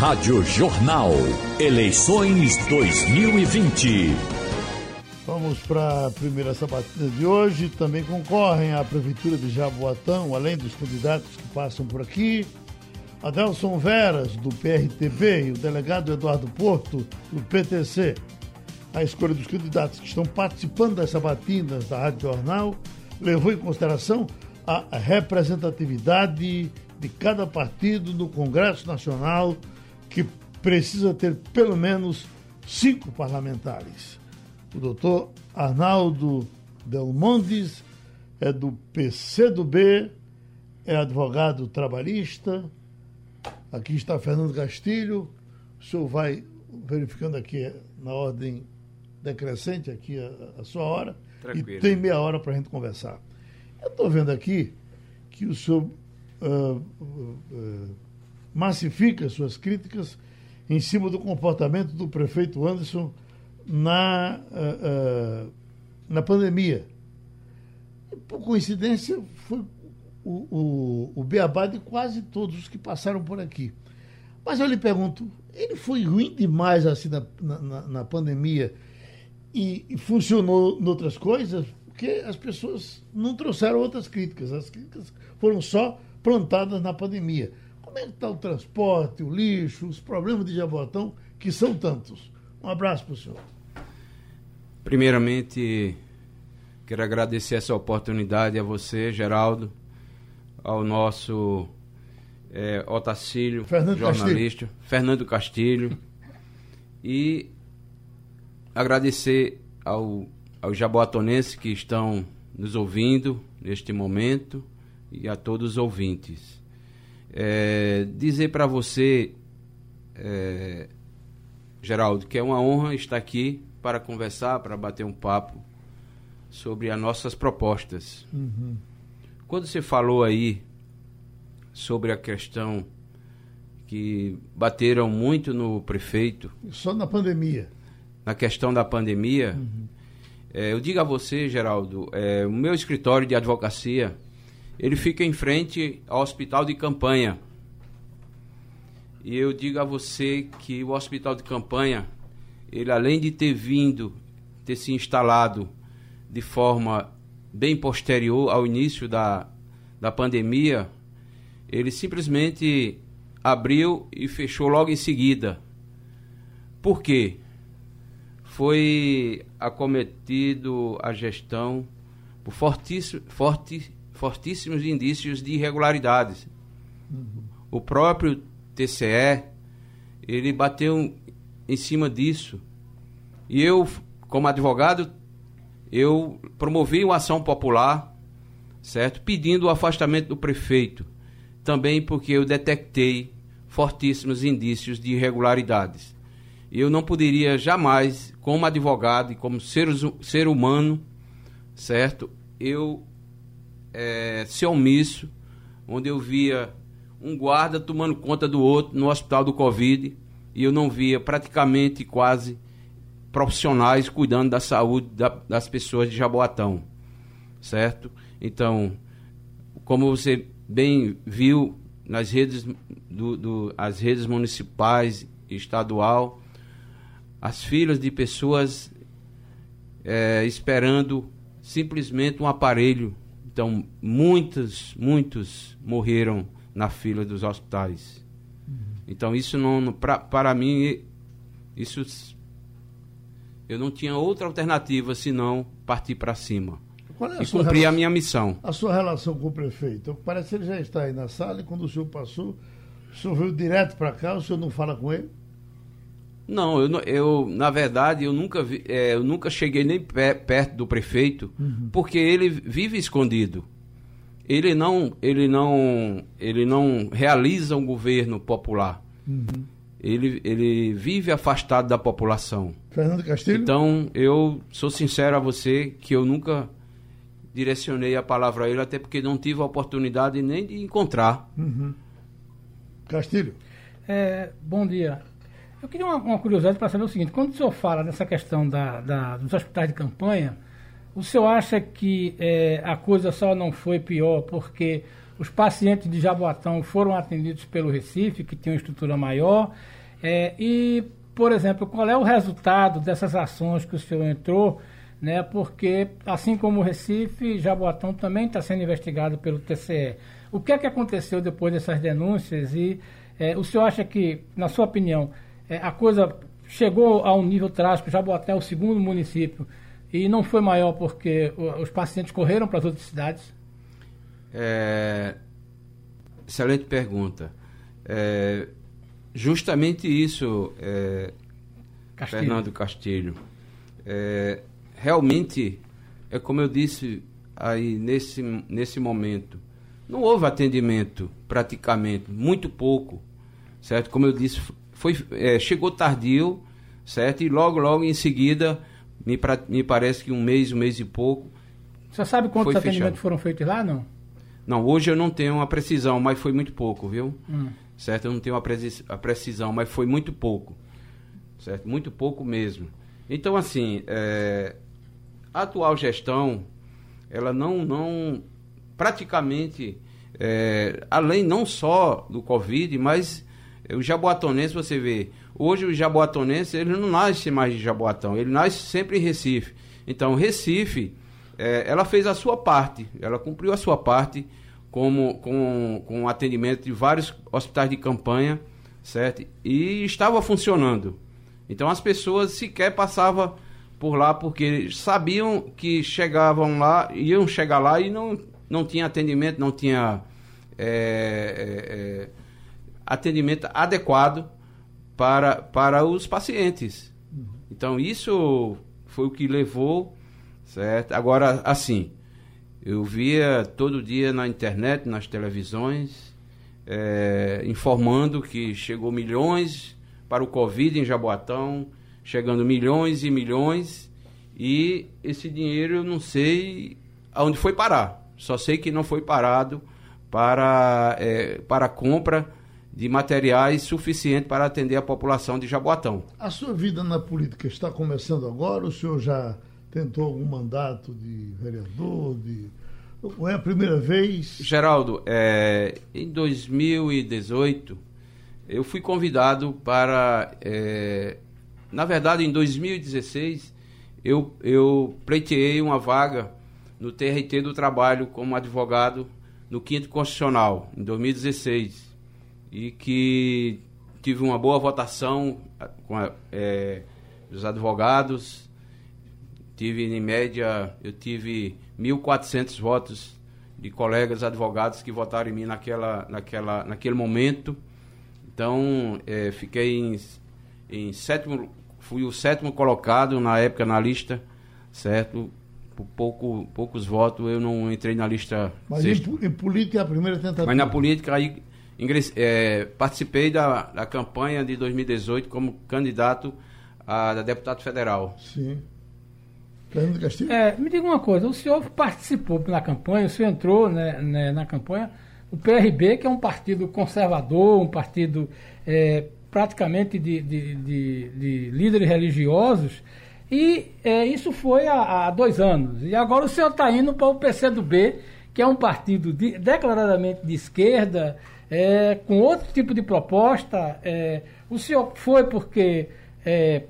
Rádio Jornal. Eleições 2020. Vamos para a primeira sabatina de hoje. Também concorrem à Prefeitura de Jaboatão, além dos candidatos que passam por aqui. Adelson Veras, do PRTB, e o delegado Eduardo Porto, do PTC. A escolha dos candidatos que estão participando das sabatinas da Rádio Jornal levou em consideração a representatividade de cada partido no Congresso Nacional, que precisa ter pelo menos cinco parlamentares. O doutor Arnaldo Delmondes é do PCdoB, é advogado trabalhista. Aqui está Fernando Castilho. O senhor vai verificando aqui na ordem decrescente aqui a, a sua hora. Tranquilo. E tem meia hora para a gente conversar. Eu estou vendo aqui que o senhor uh, uh, massifica suas críticas em cima do comportamento do prefeito Anderson na, uh, uh, na pandemia. Por coincidência, foi o, o, o beabá de quase todos os que passaram por aqui. Mas eu lhe pergunto, ele foi ruim demais assim na, na, na pandemia e, e, funcionou em outras coisas? Porque as pessoas não trouxeram outras críticas. As críticas foram só plantadas na pandemia. Como é que está o transporte, o lixo, os problemas de Jabotão, que são tantos? Um abraço para o senhor. Primeiramente, quero agradecer essa oportunidade a você, Geraldo, ao nosso é, Otacílio, Fernando jornalista, Castilho. Fernando Castilho, e agradecer ao, aos jaboatonenses que estão nos ouvindo neste momento e a todos os ouvintes. É, dizer para você, é, Geraldo, que é uma honra estar aqui para conversar, para bater um papo sobre as nossas propostas. Uhum. Quando você falou aí sobre a questão que bateram muito no prefeito. Só na pandemia. Na questão da pandemia. Uhum. É, eu digo a você, Geraldo, é, o meu escritório de advocacia, ele fica em frente ao hospital de campanha. E eu digo a você que o hospital de campanha ele além de ter vindo, ter se instalado de forma bem posterior ao início da, da pandemia, ele simplesmente abriu e fechou logo em seguida. Por quê? Foi acometido a gestão por fortíssimo, forti, fortíssimos indícios de irregularidades. Uhum. O próprio TCE, ele bateu em cima disso. E eu, como advogado, eu promovi uma ação popular, certo? Pedindo o afastamento do prefeito. Também porque eu detectei fortíssimos indícios de irregularidades. Eu não poderia jamais, como advogado e como ser, ser humano, certo? Eu é, omisso, onde eu via um guarda tomando conta do outro no hospital do Covid, e eu não via praticamente quase profissionais cuidando da saúde da, das pessoas de Jaboatão, certo? Então, como você bem viu nas redes do, do as redes municipais e estadual, as filas de pessoas é, esperando simplesmente um aparelho. Então, muitos, muitos morreram na fila dos hospitais. Então isso não, pra, para mim, isso eu não tinha outra alternativa senão partir para cima. É e cumprir a minha missão. A sua relação com o prefeito? Parece que ele já está aí na sala e quando o senhor passou, o senhor veio direto para cá, o senhor não fala com ele? Não, eu, eu na verdade, eu nunca, vi, é, eu nunca cheguei nem perto do prefeito, uhum. porque ele vive escondido ele não, ele não, ele não realiza um governo popular. Uhum. Ele, ele vive afastado da população. Fernando Castilho? Então, eu sou sincero a você que eu nunca direcionei a palavra a ele, até porque não tive a oportunidade nem de encontrar. Uhum. Castilho? É, bom dia. Eu queria uma, uma curiosidade para saber o seguinte: quando o senhor fala nessa questão da, da, dos hospitais de campanha, o senhor acha que é, a coisa só não foi pior porque os pacientes de Jaboatão foram atendidos pelo Recife, que tem uma estrutura maior. É, e, por exemplo, qual é o resultado dessas ações que o senhor entrou? Né, porque, assim como o Recife, Jaboatão também está sendo investigado pelo TCE. O que é que aconteceu depois dessas denúncias? E é, o senhor acha que, na sua opinião, é, a coisa chegou a um nível trágico, Jaboatão é o segundo município, e não foi maior porque os pacientes correram para as outras cidades? É, excelente pergunta. É, justamente isso, é, Castilho. Fernando Castilho. É, realmente, é como eu disse aí nesse, nesse momento, não houve atendimento praticamente, muito pouco, certo? Como eu disse, foi, é, chegou tardio, certo? E logo, logo em seguida, me, pra, me parece que um mês, um mês e pouco. Você sabe quantos atendimentos fechado. foram feitos lá, não? Não, hoje eu não tenho a precisão, mas foi muito pouco, viu? Hum. Certo? Eu não tenho a precisão, mas foi muito pouco. Certo? Muito pouco mesmo. Então, assim, é, a atual gestão, ela não, não praticamente, é, além não só do Covid, mas o jaboatonense, você vê, hoje o jaboatonense, ele não nasce mais de Jaboatão, ele nasce sempre em Recife. Então, Recife, é, ela fez a sua parte, ela cumpriu a sua parte como, com, com atendimento de vários hospitais de campanha, certo? E estava funcionando. Então as pessoas sequer passavam por lá porque sabiam que chegavam lá, iam chegar lá e não, não tinha atendimento, não tinha é, é, é atendimento adequado para, para os pacientes. Então isso foi o que levou, certo? Agora, assim, eu via todo dia na internet, nas televisões, é, informando que chegou milhões para o Covid em Jaboatão, chegando milhões e milhões, e esse dinheiro eu não sei aonde foi parar. Só sei que não foi parado para, é, para a compra de materiais suficiente para atender a população de Jaboatão. A sua vida na política está começando agora? O senhor já tentou algum mandato de vereador? De... Ou é a primeira vez? Geraldo, é, em 2018, eu fui convidado para. É, na verdade, em 2016, eu, eu pleiteei uma vaga no TRT do Trabalho como advogado no Quinto Constitucional, em 2016. E que tive uma boa votação com a, é, os advogados tive em média, eu tive 1.400 votos de colegas advogados que votaram em mim naquela, naquela, naquele momento. Então, é, fiquei em, em sétimo, fui o sétimo colocado na época na lista, certo? Por pouco, poucos votos eu não entrei na lista. Mas em, em, política é a primeira tentativa. Mas na política aí ingress, é, participei da, da campanha de 2018 como candidato a, a deputado federal. Sim. Fernando Castilho? É, me diga uma coisa, o senhor participou na campanha, o senhor entrou né, né, na campanha, o PRB, que é um partido conservador, um partido é, praticamente de, de, de, de, líderes religiosos, e é, isso foi há, há, dois anos. E agora o senhor está indo para o PCdoB, que é um partido de, declaradamente de esquerda, é, com outro tipo de proposta. É, o senhor foi porque é,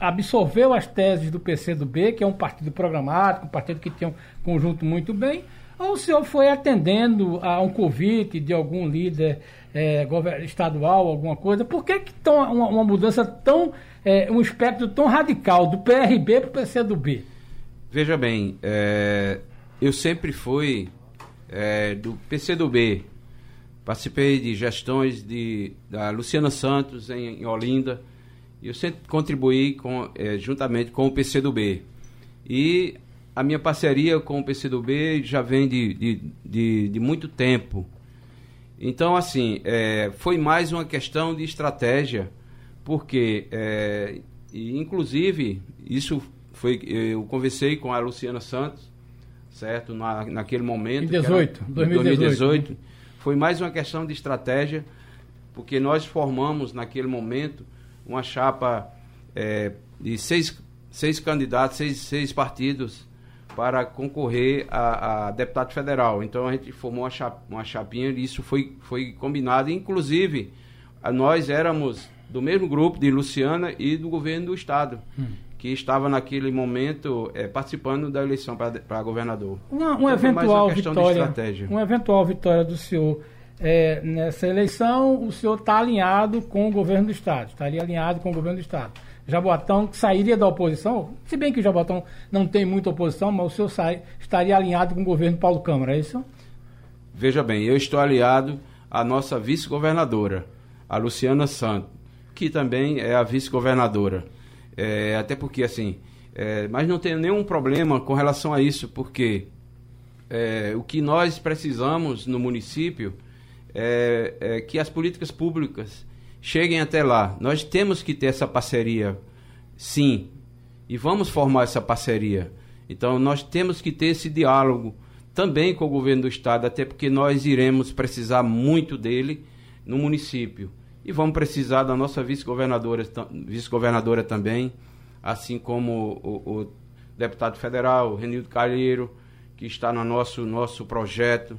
absorveu as teses do PCdoB, que é um partido programático, um partido que tem um conjunto muito bem, ou o senhor foi atendendo a um convite de algum líder é, estadual, alguma coisa? Por que, que tão, uma, uma mudança tão, é, um espectro tão radical do PRB para o PCdoB? Veja bem, é, eu sempre fui é, do PCdoB, participei de gestões de, da Luciana Santos em, em Olinda, eu sempre contribuí com, é, juntamente com o PCdoB. E a minha parceria com o PCdoB já vem de, de, de, de muito tempo. Então, assim, é, foi mais uma questão de estratégia, porque, é, inclusive, isso foi. Eu conversei com a Luciana Santos, certo? Na, naquele momento. Em 18, era, 2018. 2018. Foi mais uma questão de estratégia, porque nós formamos naquele momento uma chapa é, de seis, seis candidatos, seis, seis partidos para concorrer a, a, deputado federal. Então a gente formou uma, chap, uma chapinha e isso foi, foi combinado. Inclusive, nós éramos do mesmo grupo de Luciana e do governo do estado. Hum que estava naquele momento é, participando da eleição para governador. Uma, uma então, eventual vitória, uma eventual vitória do senhor é, nessa eleição, o senhor está alinhado com o governo do estado, estaria alinhado com o governo do estado. Jaboatão sairia da oposição, se bem que o Jaboatão não tem muita oposição, mas o senhor sai, estaria alinhado com o governo Paulo Câmara, é isso? Veja bem, eu estou aliado à nossa vice-governadora, a Luciana Santos, que também é a vice-governadora. É, até porque, assim, é, mas não tenho nenhum problema com relação a isso, porque é, o que nós precisamos no município é, é, que as políticas públicas cheguem até lá. Nós temos que ter essa parceria, sim, e vamos formar essa parceria. Então, nós temos que ter esse diálogo também com o governo do estado, até porque nós iremos precisar muito dele no município. E vamos precisar da nossa vice-governadora vice -governadora também, assim como o, o deputado federal, Renildo Calheiro, que está no nosso, nosso projeto,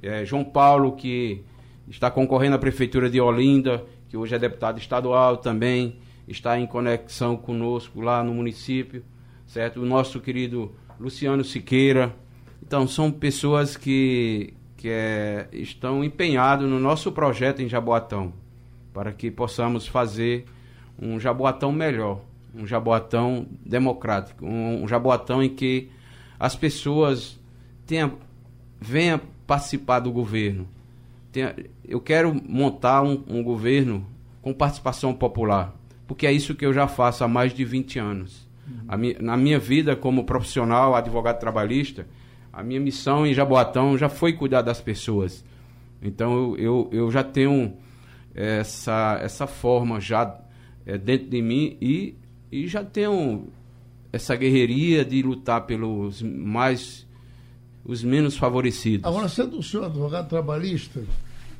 é, João Paulo, que está concorrendo à Prefeitura de Olinda, que hoje é deputado estadual também, está em conexão conosco lá no município, certo? O nosso querido Luciano Siqueira. Então, são pessoas que, que é, estão empenhados no nosso projeto em Jaboatão para que possamos fazer um Jaboatão melhor, um Jaboatão democrático, um, um Jaboatão em que as pessoas tenham, venham participar do governo. Tenha, eu quero montar um, um governo com participação popular, porque é isso que eu já faço há mais de 20 anos. Uhum. Mi, na minha vida como profissional, advogado trabalhista, a minha missão em Jaboatão já foi cuidar das pessoas. Então eu, eu, eu já tenho essa, essa forma já é, dentro de mim e, e já tenho essa guerreria de lutar pelos mais os menos favorecidos. Agora, sendo o senhor advogado trabalhista,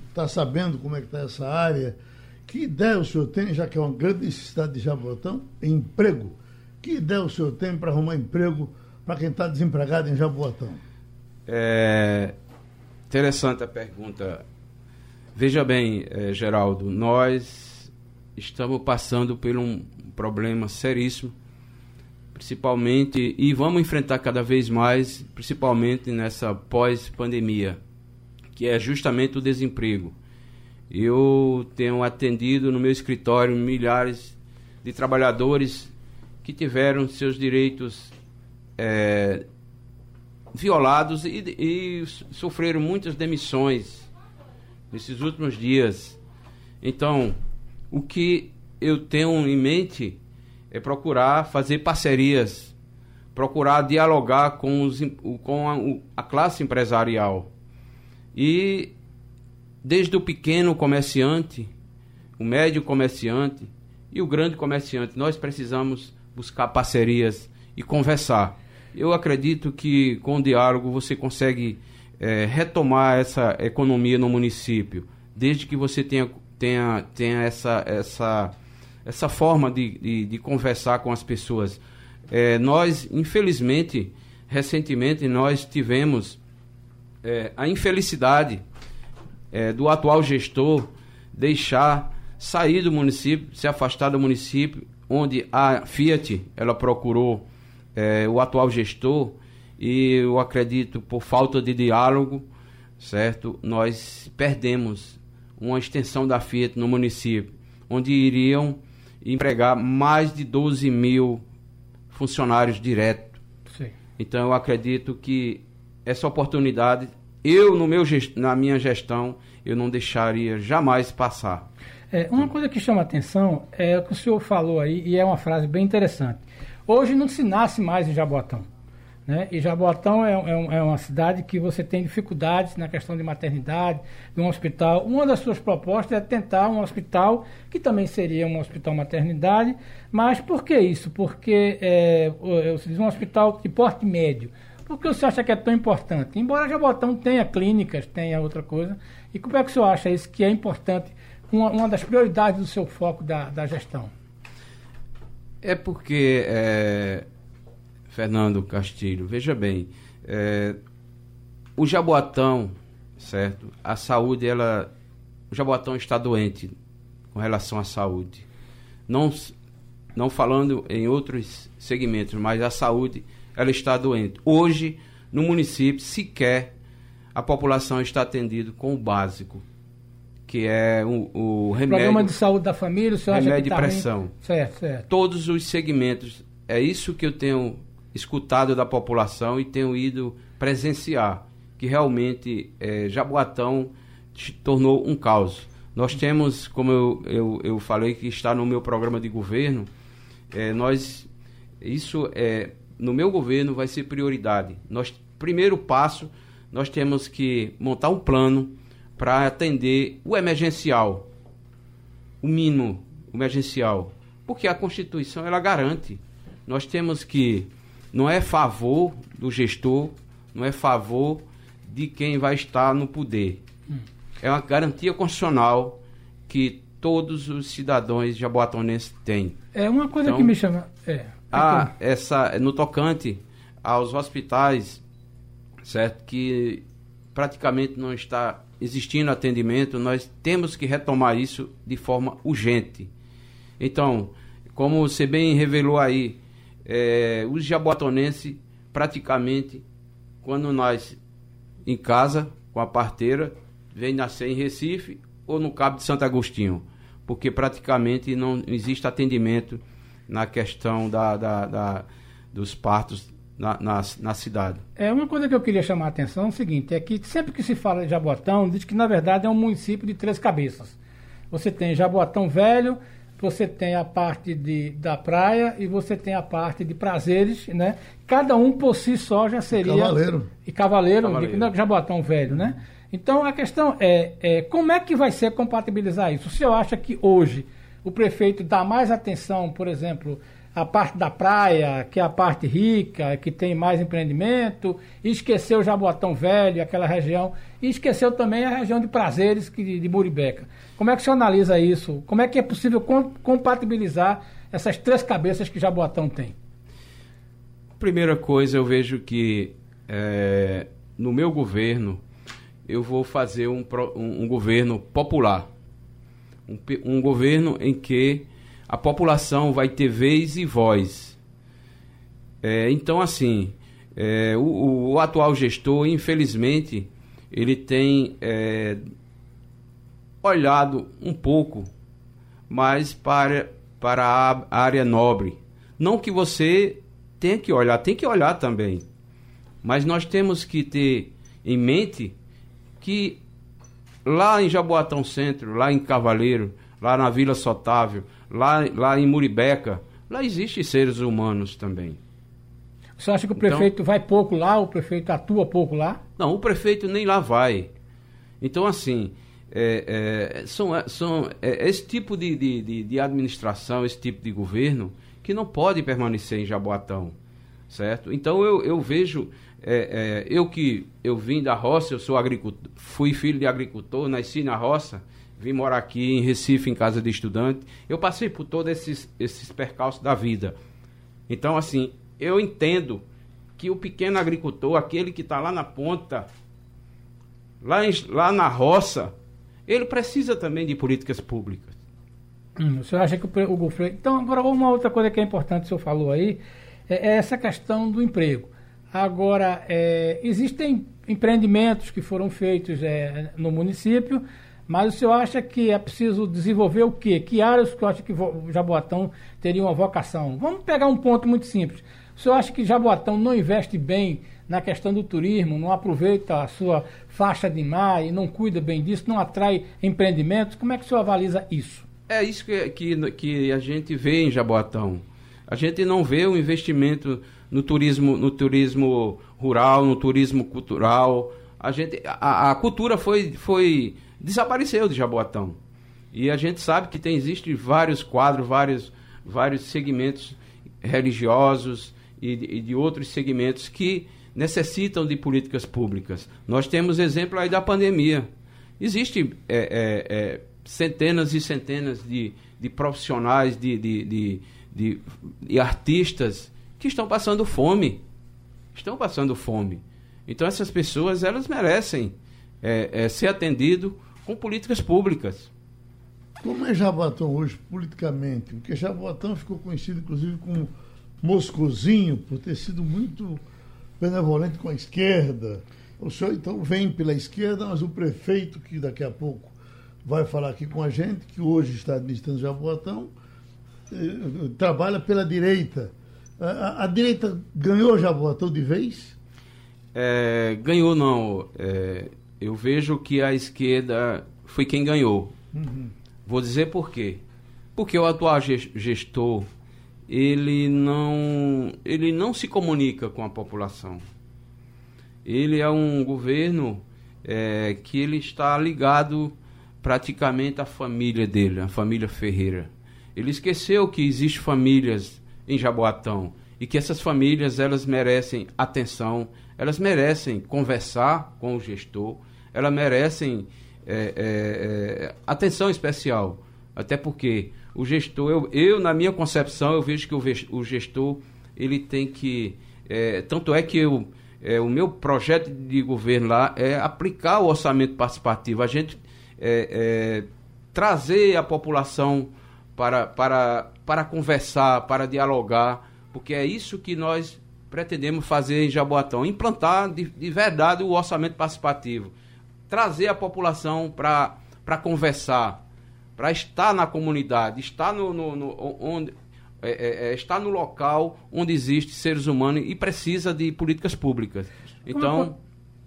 está sabendo como é que está essa área, que ideia o senhor tem, já que é uma grande necessidade de Jaboatão, em emprego? Que ideia o senhor tem para arrumar emprego para quem está desempregado em Jaboatão? É interessante a pergunta Veja bem, eh, Geraldo, nós estamos passando por um problema seríssimo, principalmente, e vamos enfrentar cada vez mais, principalmente nessa pós-pandemia, que é justamente o desemprego. Eu tenho atendido no meu escritório milhares de trabalhadores que tiveram seus direitos é, violados e, e sofreram muitas demissões nesses últimos dias. Então, o que eu tenho em mente é procurar fazer parcerias, procurar dialogar com, os, com a, a classe empresarial. E desde o pequeno comerciante, o médio comerciante e o grande comerciante, nós precisamos buscar parcerias e conversar. Eu acredito que com o diálogo você consegue é, retomar essa economia no município, desde que você tenha, tenha, tenha essa, essa, essa forma de, de, de conversar com as pessoas. É, nós, infelizmente, recentemente, nós tivemos é, a infelicidade é, do atual gestor deixar sair do município, se afastar do município, onde a Fiat ela procurou é, o atual gestor e eu acredito por falta de diálogo, certo? Nós perdemos uma extensão da Fiat no município, onde iriam empregar mais de 12 mil funcionários direto. Sim. Então eu acredito que essa oportunidade, eu no meu na minha gestão, eu não deixaria jamais passar. É, uma coisa que chama atenção é o que o senhor falou aí, e é uma frase bem interessante. Hoje não se nasce mais em Jaboatão. Né? E Jaboatão é, é, é, uma cidade que você tem dificuldades na questão de maternidade, de um hospital. Uma das suas propostas é tentar um hospital, que também seria um hospital maternidade, mas por que isso? Porque é, diz um hospital de porte médio. Por que você acha que é tão importante? Embora Jaboatão tenha clínicas, tenha outra coisa, e como é que o senhor acha isso que é importante, uma, uma das prioridades do seu foco da, da gestão? É porque é, Fernando Castilho, veja bem, é, o Jaboatão, certo? A saúde, ela. O Jaboatão está doente com relação à saúde. Não, não falando em outros segmentos, mas a saúde, ela está doente. Hoje, no município, sequer a população está atendida com o básico, que é o, o remédio. Programa de saúde da família, o senhor remédio acha que de tá pressão. ruim? Certo, certo. Todos os segmentos. É isso que eu tenho escutado da população e tenho ido presenciar, que realmente é, Jaboatão tornou um caos. Nós temos, como eu, eu, eu falei que está no meu programa de governo, é, nós isso é no meu governo vai ser prioridade. Nós primeiro passo nós temos que montar um plano para atender o emergencial, o mínimo emergencial, porque a Constituição ela garante. Nós temos que não é favor do gestor, não é favor de quem vai estar no poder. É uma garantia constitucional que todos os cidadãos jaboatonenses têm. É uma coisa Então, que me chama. É, Ah, essa no tocante aos hospitais, certo? Que praticamente não está existindo atendimento, nós temos que retomar isso de forma urgente. Então, como você bem revelou aí, eh, os jaboatonenses praticamente, quando nós em casa com a parteira, vem nascer em Recife ou no Cabo de Santo Agostinho, porque praticamente não existe atendimento na questão da, da- da- dos partos na, na, na cidade. É uma coisa que eu queria chamar a atenção é o seguinte, é que sempre que se fala de Jaboatão, diz que na verdade é um município de três cabeças. Você tem Jaboatão Velho, você tem a parte de, da praia e você tem a parte de prazeres, né? Cada um por si só já seria. Cavaleiro. E Cavaleiro, Cavaleiro. não, Jaboatão Velho, né? Então a questão é, é como é que vai ser compatibilizar isso? O senhor acha que hoje o prefeito dá mais atenção, por exemplo, à parte da praia, que é a parte rica, que tem mais empreendimento, esqueceu Jaboatão Velho, aquela região, e esqueceu também a região de Prazeres, que, de Muribeca. Como é que o senhor analisa isso? Como é que é possível com- compatibilizar essas três cabeças que Jaboatão tem? Primeira coisa, eu vejo que eh, no meu governo eu vou fazer um, um- um governo popular. Um, um governo em que a população vai ter vez e voz. Eh, então, assim, eh, o, o atual gestor, infelizmente, ele tem eh, olhado um pouco mais para, para a área nobre. Não que você tenha que olhar, tem que olhar também. Mas nós temos que ter em mente que lá em Jaboatão Centro, lá em Cavaleiro, lá na Vila Sotávio, lá, lá em Muribeca, lá existem seres humanos também. Senhor acha que o Então- prefeito vai pouco lá, o prefeito atua pouco lá? Não, o prefeito nem lá vai. Então, assim, é, é, são, são é, esse tipo de, de, de, administração, esse tipo de governo, que não pode permanecer em Jaboatão, certo? Então, eu, eu vejo, é, é, eu que eu vim da roça, eu sou agricultor, fui filho de agricultor, nasci na roça, vim morar aqui em Recife, em casa de estudante, eu passei por todos esses, esses percalços da vida. Então, assim, eu entendo que o pequeno agricultor, aquele que está lá na ponta, lá, em- lá na roça, ele precisa também de políticas públicas. Hum, o senhor acha que o, o governo. Então, agora uma outra coisa que é importante que o senhor falou aí é, é essa questão do emprego. Agora, é, existem empreendimentos que foram feitos é, no município, mas o senhor acha que é preciso desenvolver o quê? Que áreas que o senhor acha que Jaboatão teria uma vocação? Vamos pegar um ponto muito simples. O senhor acha que Jaboatão não investe bem na questão do turismo, não aproveita a sua faixa de mar e não cuida bem disso, não atrai empreendimentos? Como é que o senhor avaliza isso? É isso que, que, que a gente vê em Jaboatão. A gente não vê o investimento no turismo, no turismo rural, no turismo cultural. A, gente, a, a cultura foi, foi desapareceu de Jaboatão. E a gente sabe que tem existe vários quadros, vários, vários segmentos religiosos e de, e de outros segmentos que necessitam de políticas públicas. Nós temos exemplo aí da pandemia. Existem é, é, é, centenas e centenas de, de profissionais, de, de, de, de, de artistas que estão passando fome. Estão passando fome. Então essas pessoas elas merecem é, é, ser atendido com políticas públicas. Como é Jaboatão hoje, politicamente? Porque Jaboatão ficou conhecido, inclusive, como Moscozinho, por ter sido muito benevolente com a esquerda. O senhor, então, vem pela esquerda, mas o prefeito, que daqui a pouco vai falar aqui com a gente, que hoje está administrando Jaboatão, eh, trabalha pela direita. A, a, a direita ganhou Jaboatão de vez? É, ganhou não. É, eu vejo que a esquerda foi quem ganhou. Uhum. Vou dizer por quê. Porque o atual gestor ele não ele não se comunica com a população. Ele é um governo é, que ele está ligado praticamente à família dele, a família Ferreira. Ele esqueceu que existem famílias em Jaboatão e que essas famílias elas merecem atenção, elas merecem conversar com o gestor, elas merecem é, é, é, atenção especial. Até porque o gestor, eu, eu, na minha concepção, eu vejo que o, o gestor ele tem que. É, tanto é que eu, é, o meu projeto de governo lá é aplicar o orçamento participativo, a gente é, trazer a população para, para, para conversar, para dialogar, porque é isso que nós pretendemos fazer em Jaboatão, implantar de, de verdade o orçamento participativo, trazer a população para conversar, para estar na comunidade, estar no, no, no onde é, é, é, está no local onde existe seres humanos e precisa de políticas públicas. Então,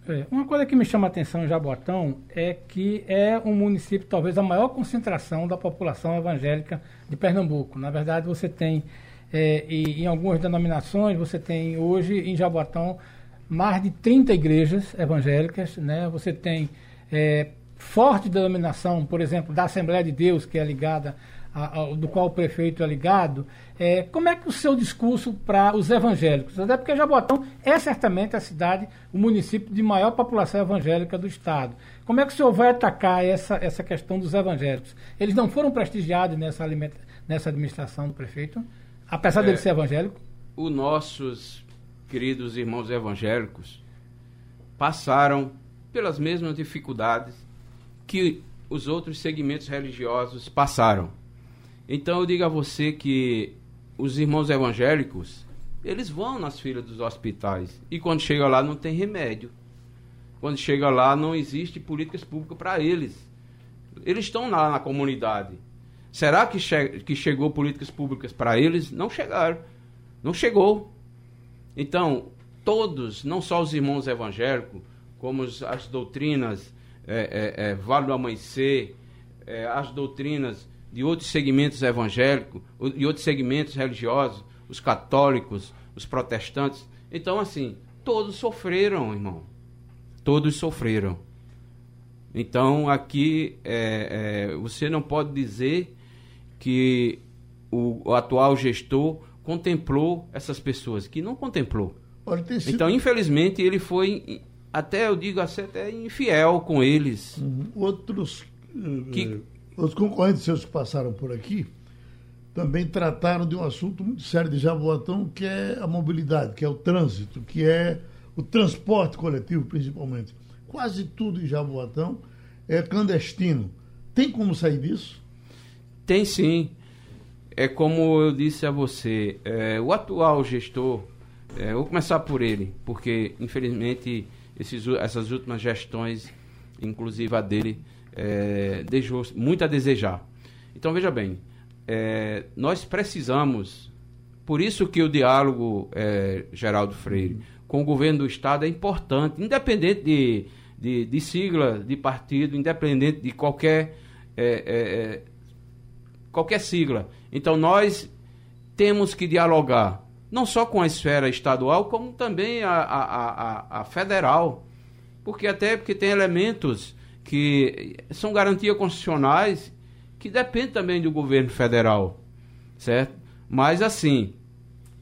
uma, é, uma coisa que me chama a atenção em Jaboatão é que é um município talvez a maior concentração da população evangélica de Pernambuco. Na verdade, você tem é, e, em algumas denominações, você tem hoje em Jaboatão mais de 30 igrejas evangélicas, né? Você tem é, forte denominação, por exemplo, da Assembleia de Deus, que é ligada, a, a, do qual o prefeito é ligado. É, como é que o seu discurso para os evangélicos? Até porque Jaboatão é certamente a cidade, o município de maior população evangélica do Estado. Como é que o senhor vai atacar essa, essa questão dos evangélicos? Eles não foram prestigiados nessa, nessa administração do prefeito, apesar é, dele ser evangélico? Os nossos queridos irmãos evangélicos passaram pelas mesmas dificuldades que os outros segmentos religiosos passaram. Então eu digo a você que os irmãos evangélicos, eles vão nas filas dos hospitais e quando chega lá não tem remédio. Quando chega lá não existe políticas públicas para eles. Eles estão lá na comunidade. Será que, che que chegou políticas públicas para eles? Não chegaram. Não chegou. Então, todos, não só os irmãos evangélicos, como as doutrinas é, é, é, Vale do Amanhecer, é, as doutrinas de outros segmentos evangélicos e outros segmentos religiosos, os católicos, os protestantes. Então, assim, todos sofreram, irmão. Todos sofreram. Então, aqui, é, é, você não pode dizer que o, o, atual gestor contemplou essas pessoas, que não contemplou. Então, infelizmente, ele foi até eu digo assim, até infiel com eles. Uhum. Outros, que... Eh, outros concorrentes seus que passaram por aqui também trataram de um assunto muito sério de Jaboatão, que é a mobilidade, que é o trânsito, que é o transporte coletivo, principalmente. Quase tudo em Jaboatão é clandestino. Tem como sair disso? Tem sim. É como eu disse a você, é, o atual gestor, é, vou começar por ele, porque infelizmente esses, essas últimas gestões, inclusive a dele, é, deixou muito a desejar. Então, veja bem, é, nós precisamos, por isso que o diálogo, é, Geraldo Freire, com o governo do Estado é importante, independente de, de, de sigla, de partido, independente de qualquer, é, é, qualquer sigla. Então, nós temos que dialogar não só com a esfera estadual, como também a, a, a, a federal. Porque até porque tem elementos que são garantias constitucionais que dependem também do governo federal, certo? Mas assim,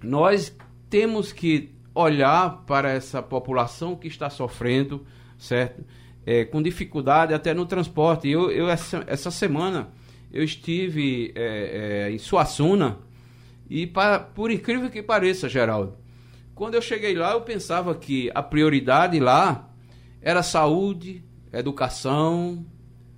nós temos que olhar para essa população que está sofrendo, certo? É, com dificuldade até no transporte. Eu, eu essa, essa semana eu estive é, é, em Suassuna, E por incrível que pareça, Geraldo, quando eu cheguei lá, eu pensava que a prioridade lá era saúde, educação.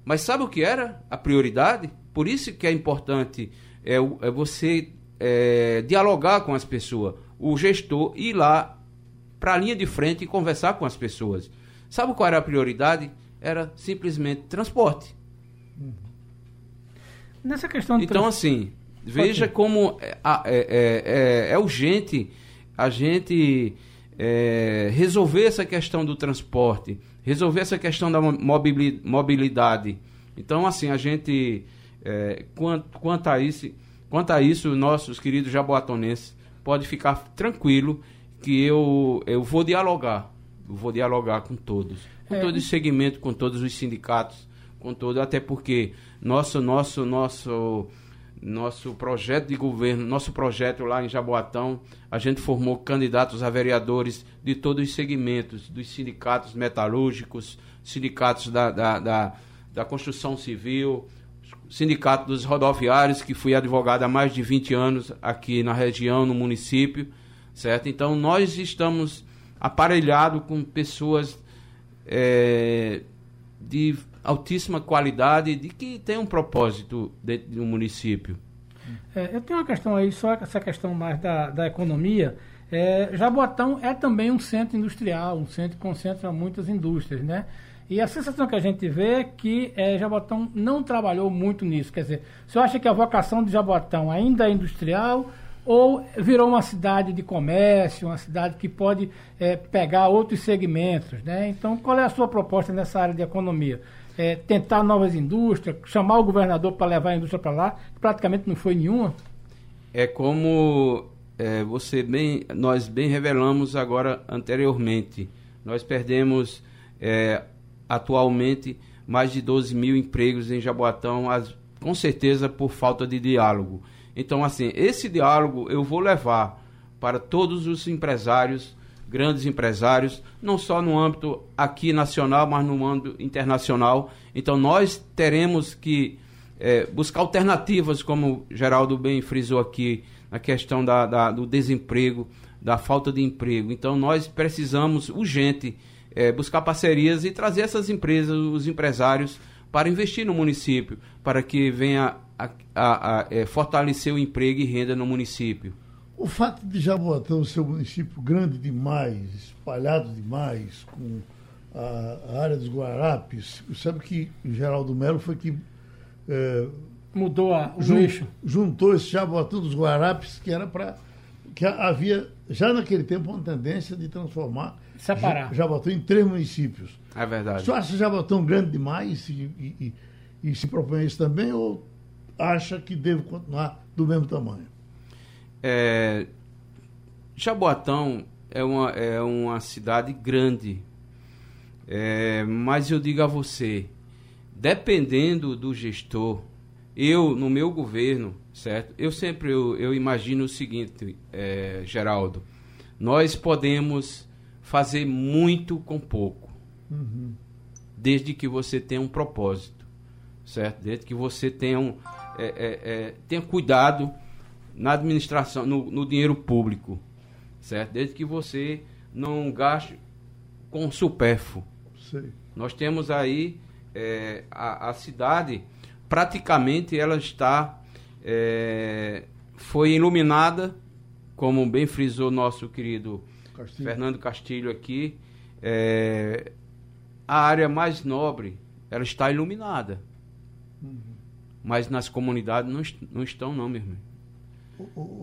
Mas sabe o que era a prioridade? Por isso que é importante é, é você é, dialogar com as pessoas, o gestor ir lá para a linha de frente e conversar com as pessoas. Sabe qual era a prioridade? Era simplesmente transporte. Nessa questão Então, trans... assim, veja como é, é, é, é, urgente a gente é, resolver essa questão do transporte, resolver essa questão da mobilidade. Então, assim, a gente, é, quanto, quanto, a isso, quanto a isso, nossos queridos jaboatonenses, pode ficar tranquilo que eu, eu vou dialogar, eu vou dialogar com todos, com é. todo o segmento, com todos os sindicatos, com todo, até porque nosso, nosso, nosso nosso projeto de governo, nosso projeto lá em Jaboatão, a gente formou candidatos a vereadores de todos os segmentos, dos sindicatos metalúrgicos, sindicatos da, da, da, da construção civil, sindicato dos rodoviários, que fui advogado há mais de 20 anos aqui na região, no município, certo? Então, nós estamos aparelhados com pessoas é, de altíssima qualidade de que tem um propósito dentro do município. É, eu tenho uma questão aí, só essa questão mais da, da economia. É, Jaboatão é também um centro industrial, um centro que concentra muitas indústrias, né? E a sensação que a gente vê é que é, Jaboatão não trabalhou muito nisso. Quer dizer, você acha que a vocação de Jaboatão ainda é industrial ou virou uma cidade de comércio, uma cidade que pode é, pegar outros segmentos, né? Então, qual é a sua proposta nessa área de economia? É, tentar novas indústrias, chamar o governador para levar a indústria para lá, praticamente não foi nenhuma? É como é, você bem, nós bem revelamos agora anteriormente. Nós perdemos é, atualmente mais de 12 mil empregos em Jaboatão, as, com certeza por falta de diálogo. Então, assim, esse diálogo eu vou levar para todos os empresários grandes empresários, não só no âmbito aqui nacional, mas no âmbito internacional. Então nós teremos que é, buscar alternativas, como Geraldo bem frisou aqui, na questão da, da, do desemprego, da falta de emprego. Então nós precisamos urgente é, buscar parcerias e trazer essas empresas, os empresários, para investir no município, para que venha a, a, a, é, fortalecer o emprego e renda no município. O fato de Jaboatão ser um município grande demais, espalhado demais, com a, área dos Guarapes, sabe que Geraldo Melo foi que. É, Mudou a, o jun, eixo. Juntou esse Jaboatão dos Guarapes, que era para. que havia, já naquele tempo, uma tendência de transformar Separar. Jaboatão em três municípios. É verdade. Você acha Jaboatão grande demais e, e, e, e se propõe isso também, ou acha que deve continuar do mesmo tamanho? É, Jaboatão é uma, é uma cidade grande, é, mas eu digo a você, dependendo do gestor, eu, no meu governo, certo? Eu sempre eu, eu imagino o seguinte, é, Geraldo, nós podemos fazer muito com pouco, uhum. desde que você tenha um propósito, certo? Desde que você tenha, um, é, é, é tenha cuidado na administração, no, no dinheiro público, certo? Desde que você não gaste com supérfluo. Sim. Nós temos aí é, a, a, cidade, praticamente ela está, é, foi iluminada, como bem frisou nosso querido Castilho. Fernando Castilho aqui, é, a área mais nobre, ela está iluminada. Uhum. Mas nas comunidades não, não estão não, meu irmão.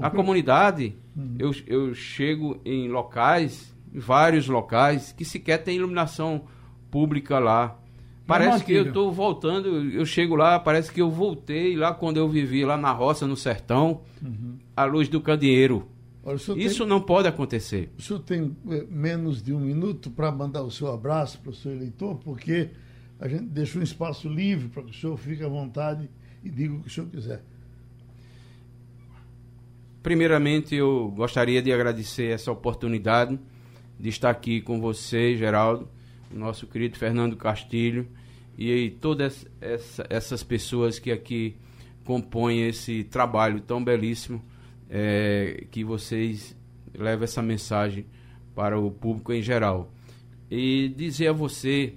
A comunidade, uhum. eu, eu chego em locais, vários locais, que sequer tem iluminação pública lá. Parece que eu estou voltando, eu chego lá, parece que eu voltei lá quando eu vivi lá na roça, no sertão, uhum. à luz do candeeiro. Olha, Isso tem, não pode acontecer. O senhor tem eh, menos de um minuto para mandar o seu abraço para o seu eleitor, porque a gente deixou um espaço livre para que o senhor fique à vontade e diga o que o senhor quiser. Primeiramente, eu gostaria de agradecer essa oportunidade de estar aqui com você, Geraldo, nosso querido Fernando Castilho e todas essa, essas pessoas que aqui compõem esse trabalho tão belíssimo é, que vocês levem essa mensagem para o público em geral. E dizer a você,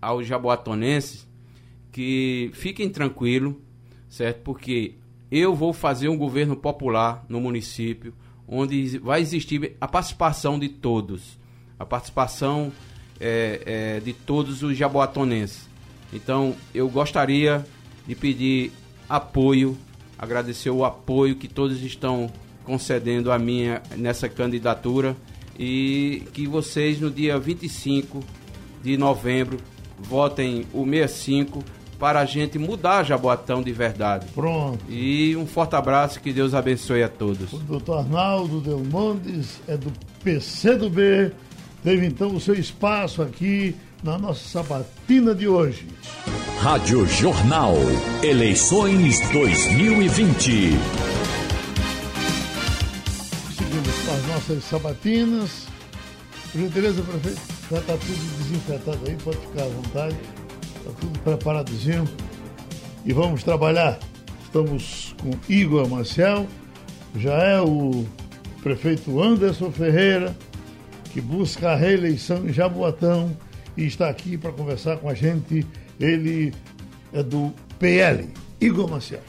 aos jaboatonenses, que fiquem tranquilos, certo? Porque eu vou fazer um governo popular no município, onde vai existir a participação de todos, a participação é, é, de todos os jaboatonenses. Então, eu gostaria de pedir apoio, agradecer o apoio que todos estão concedendo a minha nessa candidatura e que vocês no dia 25 de novembro votem o 65 para a gente mudar Jaboatão de verdade. Pronto. E um forte abraço, que Deus abençoe a todos. O doutor Arnaldo Delmondes é do PCdoB, teve então o seu espaço aqui na nossa sabatina de hoje. Rádio Jornal, eleições 2020. Seguimos com as nossas sabatinas. Por gentileza, prefeito, já está tudo desinfetado aí, pode ficar à vontade. Está tudo preparadozinho. E vamos trabalhar. Estamos com Igor Marcel, já é o prefeito Anderson Ferreira, que busca a reeleição em Jaboatão e está aqui para conversar com a gente. Ele é do PL. Igor Marcel.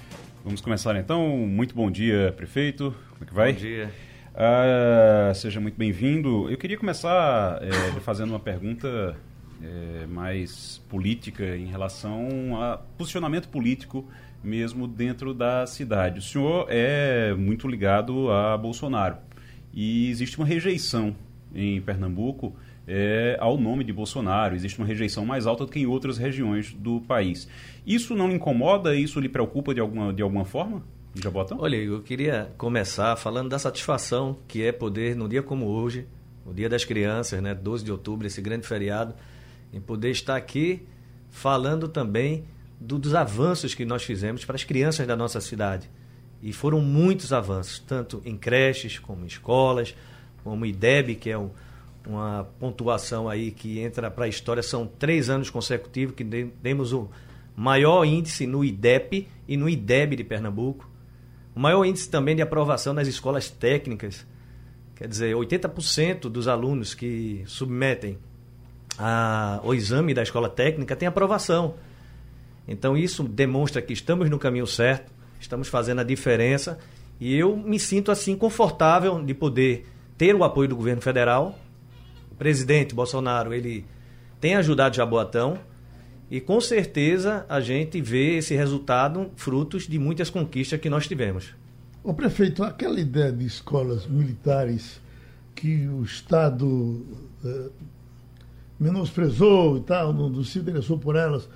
Vamos começar então. Muito bom dia, prefeito. Como é que vai? Bom dia. Ah, seja muito bem-vindo. Eu queria começar é, fazendo uma pergunta é, mais política em relação a posicionamento político mesmo dentro da cidade. O senhor é muito ligado a Bolsonaro e existe uma rejeição em Pernambuco é, ao nome de Bolsonaro. Existe uma rejeição mais alta do que em outras regiões do país. Isso não lhe incomoda? Isso lhe preocupa de alguma, de alguma forma? Jabotão? Olha, eu queria começar falando da satisfação que é poder, num dia como hoje, o Dia das Crianças, né, 12 de outubro, esse grande feriado, em poder estar aqui falando também do, dos avanços que nós fizemos para as crianças da nossa cidade. E foram muitos avanços, tanto em creches, como em escolas, como IDEB, que é um, uma pontuação aí que entra para a história, são três anos consecutivos que demos o maior índice no IDEP e no IDEB de Pernambuco. O maior índice também de aprovação nas escolas técnicas. Quer dizer, 80% dos alunos que submetem a, o exame da escola técnica têm aprovação. Então isso demonstra que estamos no caminho certo, estamos fazendo a diferença e eu me sinto assim confortável de poder ter o apoio do governo federal. O presidente Bolsonaro, ele tem ajudado Jaboatão, e com certeza a gente vê esse resultado frutos de muitas conquistas que nós tivemos. O prefeito, aquela ideia de escolas militares que o Estado eh, menosprezou e tal, não, não, se interessou por elas,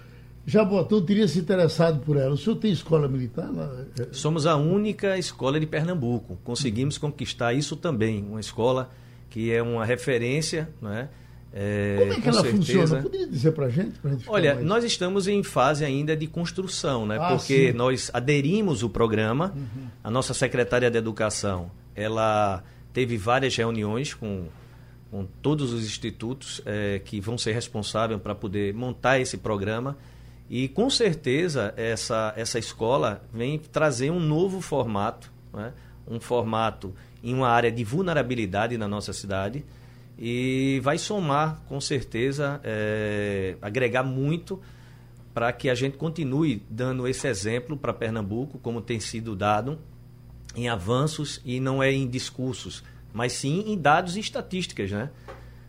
Jabotão teria se interessado por elas. O senhor tem escola militar lá? Somos a única escola de Pernambuco. Conseguimos conquistar isso também. Uma escola que é uma referência, não é? É, Como é que ela certeza. funciona? Poderia dizer para a gente? Pra gente Olha, mais... nós estamos em fase ainda de construção, né? Ah, Porque sim. nós aderimos o programa. Uhum. A nossa secretária de Educação, ela teve várias reuniões com, com todos os institutos é, que vão ser responsáveis para poder montar esse programa. E com certeza essa, essa escola vem trazer um novo formato, né? um formato em uma área de vulnerabilidade na nossa cidade e vai somar, com certeza, é, agregar muito para que a gente continue dando esse exemplo para Pernambuco, como tem sido dado, em avanços e não é em discursos, mas sim em dados e estatísticas. Né?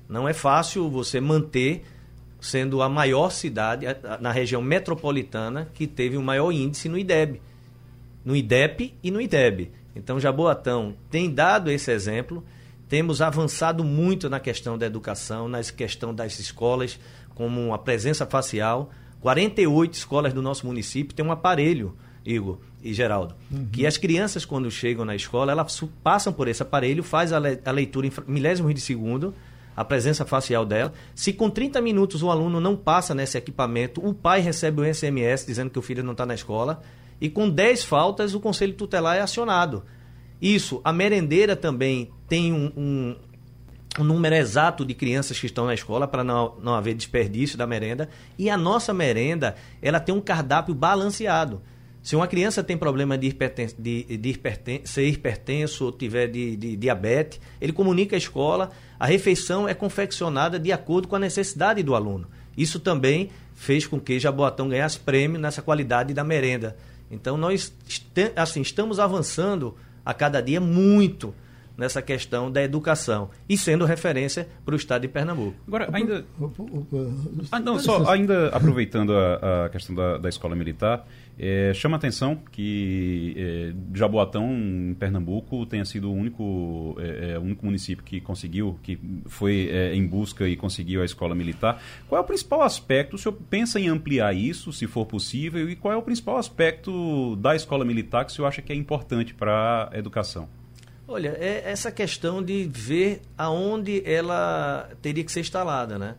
Não é fácil você manter sendo a maior cidade na região metropolitana que teve o maior índice no IDEB, no IDEP e no IDEB. Então, Jaboatão tem dado esse exemplo temos avançado muito na questão da educação, na questão das escolas, como a presença facial. 48 escolas do nosso município têm um aparelho, Igor e Geraldo, uhum. que as crianças, quando chegam na escola, elas passam por esse aparelho, faz a, leitura em milésimos de segundo, a presença facial dela. Se com 30 minutos o aluno não passa nesse equipamento, o pai recebe um SMS dizendo que o filho não está na escola. E com 10 faltas, o conselho tutelar é acionado. Isso, a merendeira também tem um, um, um número exato de crianças que estão na escola para não, não haver desperdício da merenda. E a nossa merenda, ela tem um cardápio balanceado. Se uma criança tem problema de, hiperten de, de hiperten ser hipertenso ou tiver de, de, diabetes, ele comunica à escola, a refeição é confeccionada de acordo com a necessidade do aluno. Isso também fez com que Jaboatão ganhasse prêmio nessa qualidade da merenda. Então nós assim, estamos avançando a cada dia muito nessa questão da educação e sendo referência para o estado de Pernambuco. Agora, ainda. Ah, não, só ainda aproveitando a, a questão da, da escola militar, é, chama atenção que é, Jaboatão, em Pernambuco, tenha sido o único, é, é único município que conseguiu, que foi é, em busca e conseguiu a escola militar. Qual é o principal aspecto? O senhor pensa em ampliar isso, se for possível? E qual é o principal aspecto da escola militar que o senhor acha que é importante para a educação? Olha, é essa questão de ver aonde ela teria que ser instalada, né?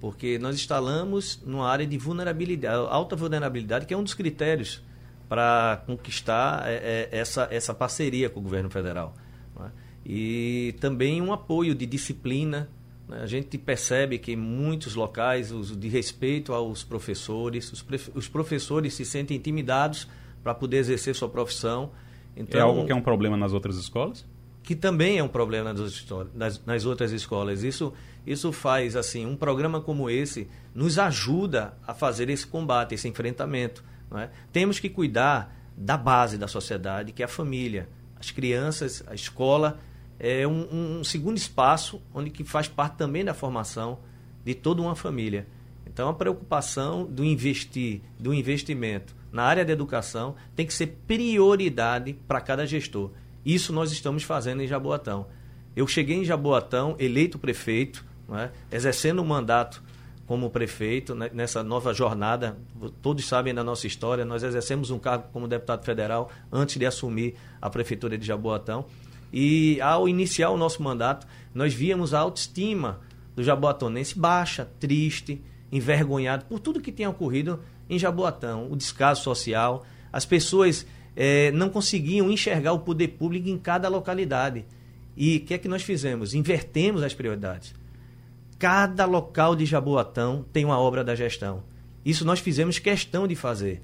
Porque nós instalamos numa área de vulnerabilidade, alta vulnerabilidade, que é um dos critérios para conquistar é, é, essa, essa parceria com o governo federal. É? E também um apoio de disciplina. Né? A gente percebe que em muitos locais, os, de respeito aos professores, os, os professores se sentem intimidados para poder exercer sua profissão. Então, é algo que é um problema nas outras escolas? Que também é um problema nas, nas outras escolas. Isso isso faz assim, um programa como esse nos ajuda a fazer esse combate, esse enfrentamento. É? Temos que cuidar da base da sociedade, que é a família, as crianças, a escola é um, um segundo espaço onde que faz parte também da formação de toda uma família. Então a preocupação do investir, do investimento na área da educação tem que ser prioridade para cada gestor. Isso nós estamos fazendo em Jaboatão. Eu cheguei em Jaboatão, eleito prefeito, é? exercendo o mandato como prefeito né, nessa nova jornada. Todos sabem da nossa história, nós exercemos um cargo como deputado federal antes de assumir a prefeitura de Jaboatão. E ao iniciar o nosso mandato, nós víamos a autoestima do jaboatonense baixa, triste, envergonhado por tudo que tinha ocorrido em Jaboatão, o descaso social. As pessoas eh, não conseguiam enxergar o poder público em cada localidade. E o que é que nós fizemos? Invertemos as prioridades. Cada local de Jaboatão tem uma obra da gestão. Isso nós fizemos questão de fazer.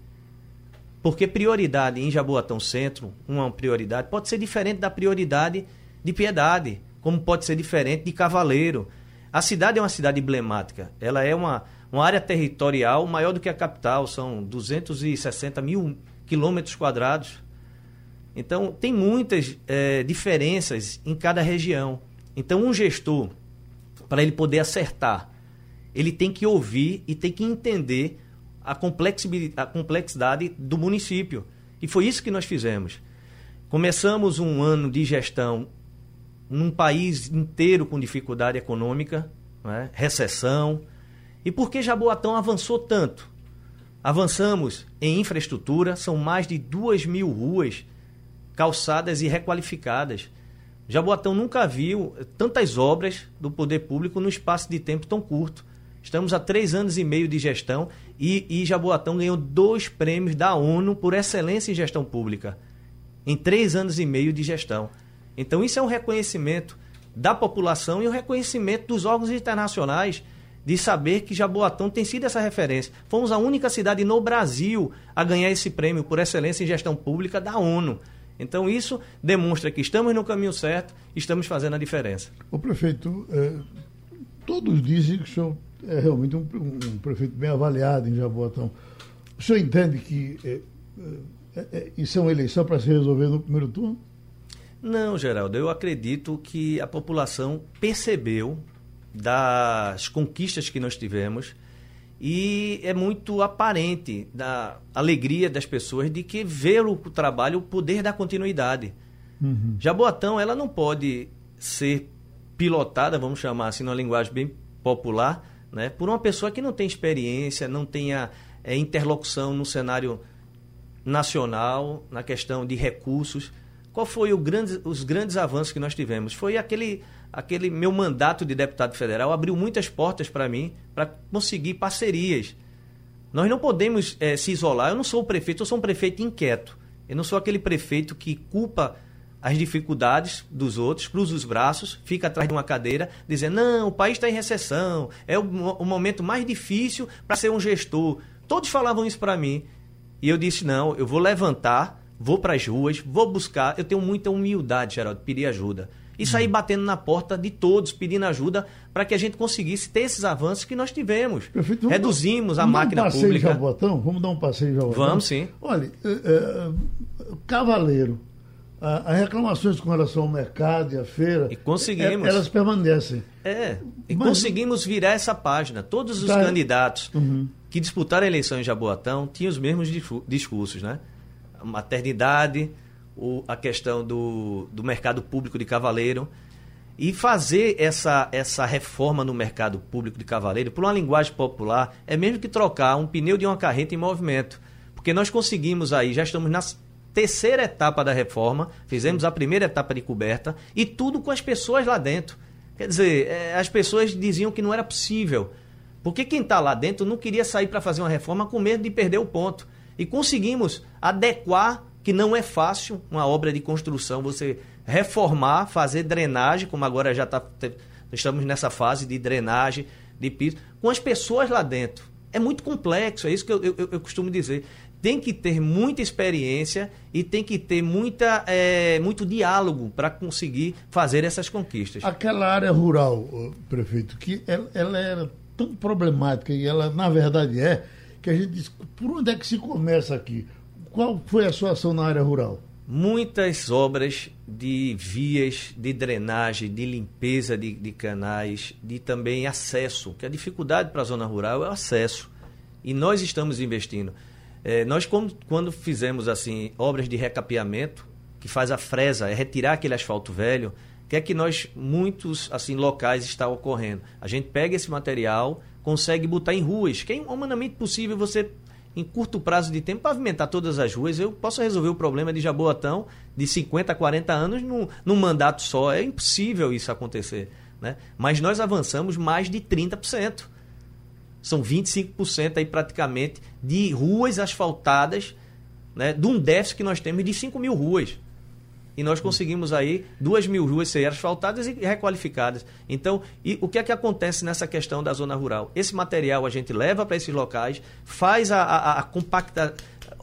Porque prioridade em Jaboatão Centro, uma prioridade, pode ser diferente da prioridade de Piedade, como pode ser diferente de Cavaleiro. A cidade é uma cidade emblemática. Ela é uma, uma área territorial maior do que a capital, são 260 mil quilômetros quadrados. Então, tem muitas é, diferenças em cada região. Então, um gestor para ele poder acertar. Ele tem que ouvir e tem que entender a complexidade do município. E foi isso que nós fizemos. Começamos um ano de gestão num país inteiro com dificuldade econômica, né? recessão. E por que Jaboatão avançou tanto? Avançamos em infraestrutura, são mais de duas mil ruas calçadas e requalificadas. Jaboatão nunca viu tantas obras do poder público num espaço de tempo tão curto. Estamos há três anos e meio de gestão e, e Jaboatão ganhou dois prêmios da ONU por excelência em gestão pública. Em três anos e meio de gestão. Então, isso é um reconhecimento da população e um reconhecimento dos órgãos internacionais de saber que Jaboatão tem sido essa referência. Fomos a única cidade no Brasil a ganhar esse prêmio por excelência em gestão pública da ONU. Então isso demonstra que estamos no caminho certo, estamos fazendo a diferença. O prefeito, é, todos dizem que o senhor é realmente um, um, prefeito bem avaliado em Jaboatão. O senhor entende que é, é, isso é uma eleição para se resolver no primeiro turno? Não, Geraldo. Eu acredito que a população percebeu das conquistas que nós tivemos e é muito aparente da alegria das pessoas de que ver o trabalho o poder da continuidade. Uhum. Jaboatão, ela não pode ser pilotada, vamos chamar assim, numa linguagem bem popular, né, por uma pessoa que não tem experiência, não tenha é, interlocução no cenário nacional, na questão de recursos. Qual foi grande, os grandes avanços que nós tivemos? Foi aquele aquele meu mandato de deputado federal abriu muitas portas para mim para conseguir parcerias. Nós não podemos é, se isolar. Eu não sou o prefeito, eu sou um prefeito inquieto. Eu não sou aquele prefeito que culpa as dificuldades dos outros, cruza os braços, fica atrás de uma cadeira, dizendo: não, o país está em recessão, é o, o momento mais difícil para ser um gestor. Todos falavam isso para mim. E eu disse: não, eu vou levantar, vou para as ruas, vou buscar. Eu tenho muita humildade, Geraldo, pedir ajuda. E sair batendo na porta de todos, pedindo ajuda para que a gente conseguisse ter esses avanços que nós tivemos. Prefeito, Reduzimos a máquina dar um passeio pública. Jabotão? Vamos dar um passeio em Jabotão? Vamos sim. Olha, é, é, Cavaleiro, as reclamações com relação ao mercado e à feira. E conseguimos. É, elas permanecem. É. E Mas, conseguimos virar essa página. Todos os tá, candidatos uhum. que disputaram a eleição em Jaboatão tinham os mesmos discursos, né? Maternidade, o, a questão do, do mercado público de cavaleiro. E fazer essa, essa reforma no mercado público de cavaleiro, por uma linguagem popular, é mesmo que trocar um pneu de uma carreta em movimento. Porque nós conseguimos aí, já estamos na terceira etapa da reforma, fizemos a primeira etapa de coberta, e tudo com as pessoas lá dentro. Quer dizer, é, as pessoas diziam que não era possível. Porque quem está lá dentro não queria sair para fazer uma reforma com medo de perder o ponto. E conseguimos adequar que não é fácil uma obra de construção, você reformar, fazer drenagem, como agora já tá, estamos nessa fase de drenagem de piso, com as pessoas lá dentro. É muito complexo, é isso que eu, eu, eu costumo dizer. Tem que ter muita experiência e tem que ter muita, é, muito diálogo para conseguir fazer essas conquistas. Aquela área rural, prefeito, que ela, ela era tão problemática e ela, na verdade, é, que a gente diz, por onde é que se começa aqui? Qual foi a sua ação na área rural? Muitas obras de vias, de drenagem, de limpeza de, de canais, de também acesso, que a dificuldade para a zona rural é o acesso. E nós estamos investindo. É, nós, quando, quando fizemos assim obras de recapeamento, que faz a fresa, é retirar aquele asfalto velho, que é que nós, muitos assim locais, está ocorrendo. A gente pega esse material, consegue botar em ruas, que é humanamente possível você em curto prazo de tempo, pavimentar todas as ruas, eu posso resolver o problema de Jaboatão de 50 a 40 anos num, num mandato só. É impossível isso acontecer. Né? Mas nós avançamos mais de 30%. São 25% aí praticamente de ruas asfaltadas, né, de um déficit que nós temos de 5 mil ruas e nós conseguimos aí duas mil ruas ser asfaltadas e requalificadas. Então, e o que é que acontece nessa questão da zona rural? Esse material a gente leva para esses locais, faz a, a, a compacta,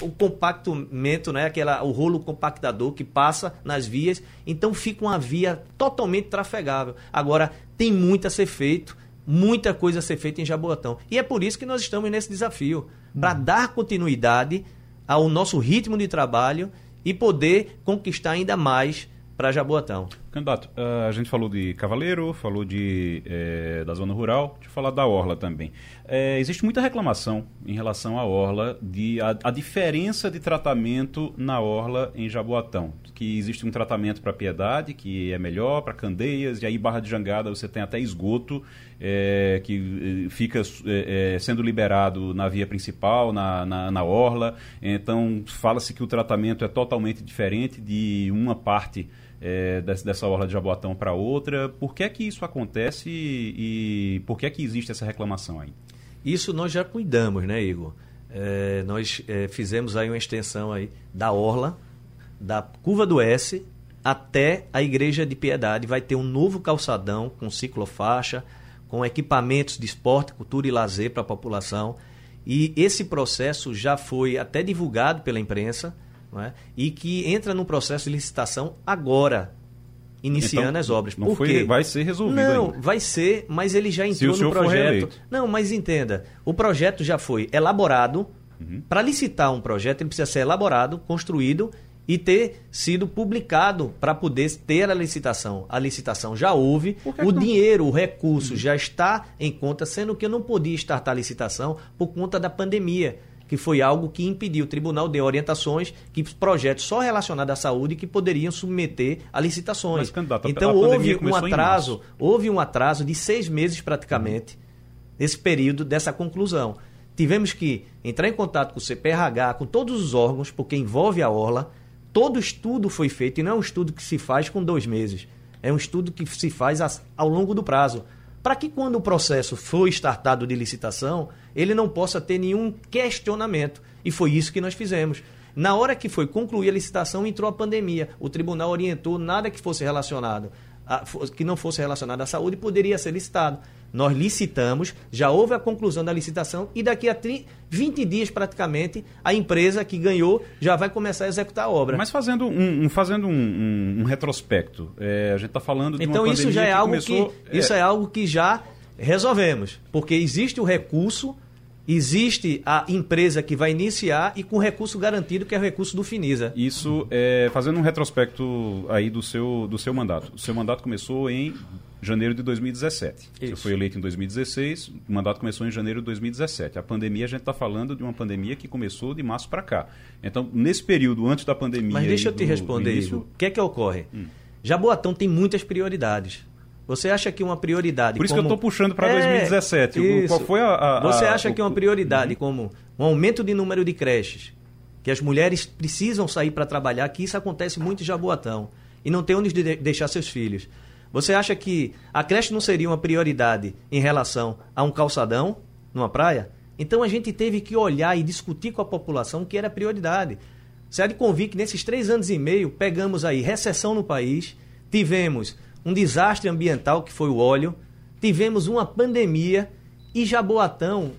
o compactamento, né, aquela, o rolo compactador que passa nas vias, então fica uma via totalmente trafegável. Agora, tem muito a ser feito, muita coisa a ser feita em Jaboatão. E é por isso que nós estamos nesse desafio, para uhum. dar continuidade ao nosso ritmo de trabalho e poder conquistar ainda mais para Jaboatão. Candidato, uh, a gente falou de Cavaleiro, falou de, é, da zona rural, deixa eu falar da Orla também. É, existe muita reclamação em relação à Orla, de a, a, diferença de tratamento na Orla em Jaboatão. Que existe um tratamento para Piedade, que é melhor, para Candeias, e aí Barra de Jangada você tem até esgoto, é, que fica sendo liberado na via principal, na, na, na Orla. Então, fala-se que o tratamento é totalmente diferente de uma parte é, dessa orla de Jaboatão para outra. Por que é que isso acontece e, por que é que existe essa reclamação aí? Isso nós já cuidamos, né, Igor? É, nós é, fizemos aí uma extensão aí da orla, da curva do S até a Igreja de Piedade. Vai ter um novo calçadão com ciclofaixa, com equipamentos de esporte, cultura e lazer para a população. E esse processo já foi até divulgado pela imprensa é? e que entra no processo de licitação agora, iniciando então, as obras. Não foi, vai ser resolvido. Não, ainda. vai ser, mas ele já entrou no projeto. Não, mas entenda, o projeto já foi elaborado. Uhum. Para licitar um projeto, ele precisa ser elaborado, construído e ter sido publicado para poder ter a licitação. A licitação já houve, o dinheiro, o recurso uhum. já está em conta, sendo que eu não podia startar a licitação por conta da pandemia que foi algo que impediu. O tribunal deu orientações que projetos só relacionados à saúde que poderiam submeter a licitações. Mas, então houve um atraso, houve um atraso de seis meses praticamente nesse período dessa conclusão. Tivemos que entrar em contato com o CPRH, com todos os órgãos, porque envolve a orla. Todo estudo foi feito e não é um estudo que se faz com dois meses. É um estudo que se faz ao longo do prazo para que quando o processo for startado de licitação, ele não possa ter nenhum questionamento. E foi isso que nós fizemos. Na hora que foi concluir a licitação, entrou a pandemia. O tribunal orientou nada que fosse relacionado, a, que não fosse relacionado à saúde, poderia ser licitado. Nós licitamos, já houve a conclusão da licitação e daqui a 30, 20 dias praticamente a empresa que ganhou já vai começar a executar a obra. Mas fazendo um, um fazendo um, um, um retrospecto, é, a gente está falando de então uma isso já é que algo começou, que isso é algo que já resolvemos, porque existe o recurso existe a empresa que vai iniciar e com recurso garantido, que é o recurso do Finisa. Isso, é, fazendo um retrospecto aí do seu, do seu mandato. O seu mandato começou em janeiro de 2017. Isso. Você foi eleito em 2016, o mandato começou em janeiro de 2017. A pandemia, a gente está falando de uma pandemia que começou de março para cá. Então, nesse período antes da pandemia... Mas deixa eu te responder, início... O que é que ocorre? Hum. Jaboatão tem muitas prioridades. Você acha que uma prioridade. Por isso como... que eu estou puxando para é, 2017. Isso. Qual foi a, a, Você acha a, que uma prioridade, como um aumento de número de creches, que as mulheres precisam sair para trabalhar, que isso acontece muito em Jaboatão, e não tem onde de deixar seus filhos. Você acha que a creche não seria uma prioridade em relação a um calçadão numa praia? Então a gente teve que olhar e discutir com a população que era prioridade. Você há de convir que nesses três anos e meio pegamos aí recessão no país, tivemos um desastre ambiental que foi o óleo, tivemos uma pandemia e Jaboatão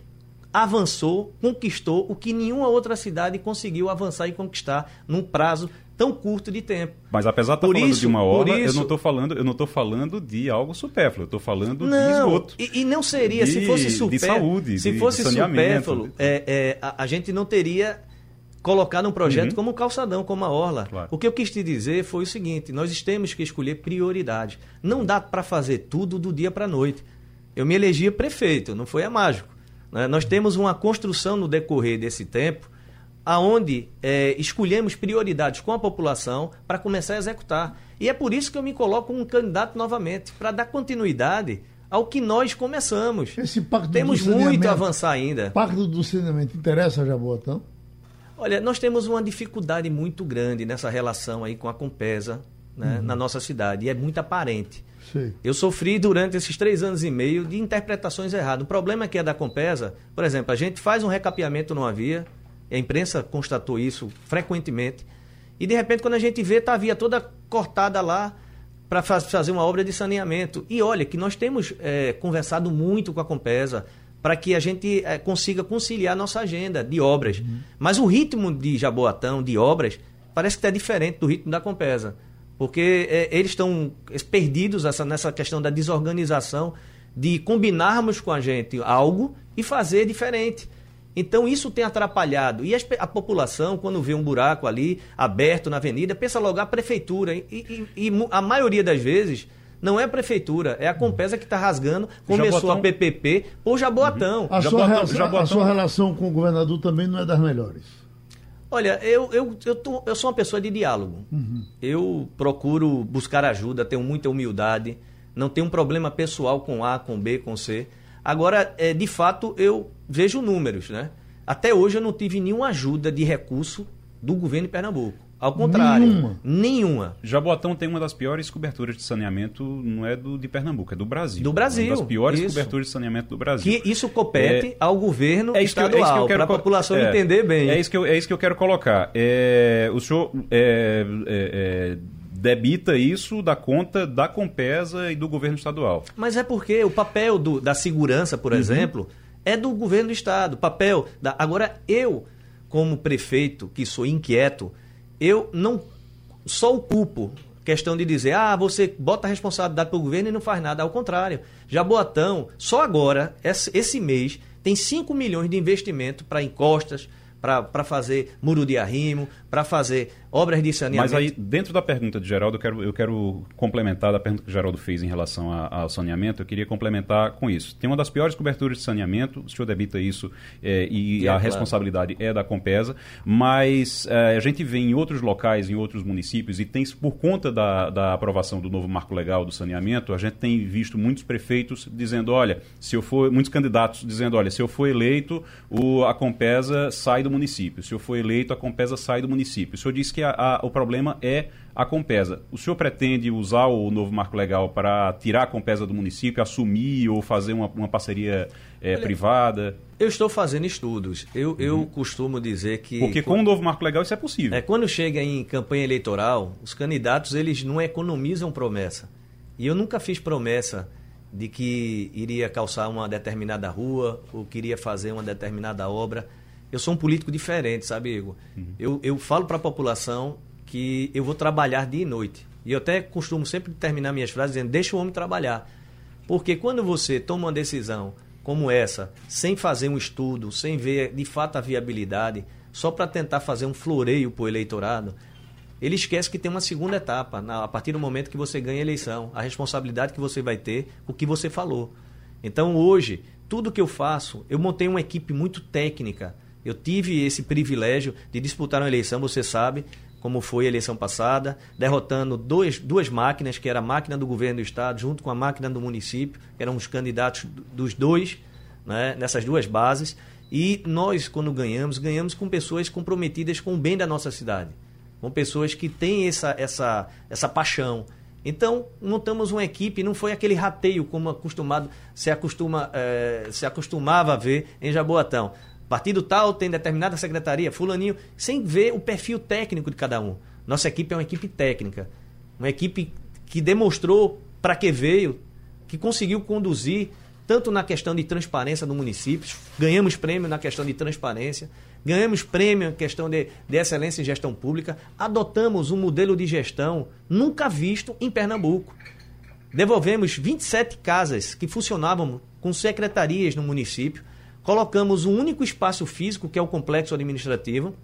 avançou, conquistou o que nenhuma outra cidade conseguiu avançar e conquistar num prazo tão curto de tempo. Mas apesar de estar falando isso, de uma obra, isso, eu não estou falando, eu não estou falando de algo supérfluo, eu estou falando não, de esgoto. E, e não seria, de, se fosse supérfluo, de saúde, se de, fosse supérfluo, é, é, a, a gente não teria colocar num projeto uhum. como o calçadão, como a orla. Claro. O que eu quis te dizer foi o seguinte: nós temos que escolher prioridades. Não dá para fazer tudo do dia para a noite. Eu me elegi prefeito, não foi a mágico. Né? Nós temos uma construção no decorrer desse tempo, aonde é, escolhemos prioridades com a população para começar a executar. E é por isso que eu me coloco um candidato novamente, para dar continuidade ao que nós começamos. Esse pacto Temos muito a avançar ainda. Pacto do saneamento interessa a Jaboatão? Olha, nós temos uma dificuldade muito grande nessa relação aí com a Compesa né, uhum. na nossa cidade, e é muito aparente. Sim. Eu sofri durante esses três anos e meio de interpretações erradas. O problema é que é da Compesa, por exemplo, a gente faz um recapeamento numa via, a imprensa constatou isso frequentemente, e de repente quando a gente vê, está a via toda cortada lá para fazer uma obra de saneamento. E olha que nós temos é, conversado muito com a Compesa, para que a gente é, consiga conciliar nossa agenda de obras. Uhum. Mas o ritmo de Jaboatão, de obras, parece que está diferente do ritmo da Compesa. Porque é, eles estão perdidos essa, nessa questão da desorganização, de combinarmos com a gente algo e fazer diferente. Então isso tem atrapalhado. E a, a, população, quando vê um buraco ali aberto na avenida, pensa logo a prefeitura. E, e, e a maioria das vezes não é a prefeitura, é a Compesa que está rasgando. Começou Jaboatão. a PPP por Jaboatão. A, Jaboatão, sua, Jaboatão. a sua relação com o governador também não é das melhores. Olha, eu, eu, eu, tô, eu sou uma pessoa de diálogo. Uhum. Eu procuro buscar ajuda, tenho muita humildade, não tenho um problema pessoal com A, com B, com C. Agora, é, de fato, eu vejo números, né? Até hoje eu não tive nenhuma ajuda de recurso do governo de Pernambuco. Ao contrário, nenhuma. nenhuma. Jaboatão tem uma das piores coberturas de saneamento, não é do, de Pernambuco, é do Brasil. Do Brasil. Uma das piores isso. coberturas de saneamento do Brasil. Que isso compete é, ao governo é estadual, é para a população é, entender bem. É isso, que eu, é isso que eu quero colocar. É, o senhor é, é, debita isso da conta da Compesa e do governo estadual. Mas é porque o papel do, da segurança, por uhum. exemplo, é do governo do estado. Papel da, agora eu, como prefeito, que sou inquieto, eu não só o culpo questão de dizer, ah, você bota a responsabilidade para o governo e não faz nada. Ao contrário, Jaboatão, só agora, esse mês, tem 5 milhões de investimento para encostas, para fazer muro de arrimo, para fazer obras de saneamento. Mas aí, dentro da pergunta de Geraldo, eu quero, eu quero complementar da pergunta que o Geraldo fez em relação ao saneamento, eu queria complementar com isso. Tem uma das piores coberturas de saneamento, o senhor debita isso é, e é, a claro. responsabilidade é da Compesa, mas é, a gente vê em outros locais, em outros municípios, e tem por conta da, da aprovação do novo marco legal do saneamento, a gente tem visto muitos prefeitos dizendo, olha, se eu for, muitos candidatos dizendo, olha, se eu for eleito, o, a Compesa sai do município. Se eu for eleito, a Compesa sai do município. O senhor disse que a, a, o problema é a Compesa. O senhor pretende usar o novo marco legal para tirar a Compesa do município, assumir ou fazer uma, uma parceria é, privada? Eu estou fazendo estudos. Eu, uhum. eu costumo dizer que... Porque com o novo marco legal isso é possível. É, quando chega em campanha eleitoral, os candidatos eles não economizam promessa. E eu nunca fiz promessa de que iria calçar uma determinada rua ou queria fazer uma determinada obra. Eu sou um político diferente, sabe, Igor? Uhum. Eu, eu falo para a população que eu vou trabalhar dia e noite. E eu até costumo sempre terminar minhas frases dizendo: deixa o homem trabalhar. Porque quando você toma uma decisão como essa, sem fazer um estudo, sem ver de fato a viabilidade, só para tentar fazer um floreio para o eleitorado, ele esquece que tem uma segunda etapa, na, a partir do momento que você ganha a eleição, a responsabilidade que você vai ter, o que você falou. Então hoje, tudo que eu faço, eu montei uma equipe muito técnica. Eu tive esse privilégio de disputar uma eleição, você sabe, como foi a eleição passada, derrotando dois, duas máquinas, que era a máquina do governo do estado, junto com a máquina do município, que eram os candidatos dos dois, né, nessas duas bases. E nós, quando ganhamos, ganhamos com pessoas comprometidas com o bem da nossa cidade com pessoas que têm essa, essa, essa paixão. Então, montamos uma equipe, não foi aquele rateio como acostumado, se, acostuma, é, se acostumava a ver em Jaboatão. Partido tal tem determinada secretaria, fulaninho, sem ver o perfil técnico de cada um. Nossa equipe é uma equipe técnica, uma equipe que demonstrou para que veio, que conseguiu conduzir tanto na questão de transparência do município, ganhamos prêmio na questão de transparência, ganhamos prêmio em questão de, de excelência em gestão pública, adotamos um modelo de gestão nunca visto em Pernambuco. Devolvemos 27 casas que funcionavam com secretarias no município, colocamos um único espaço físico, que é o complexo administrativo,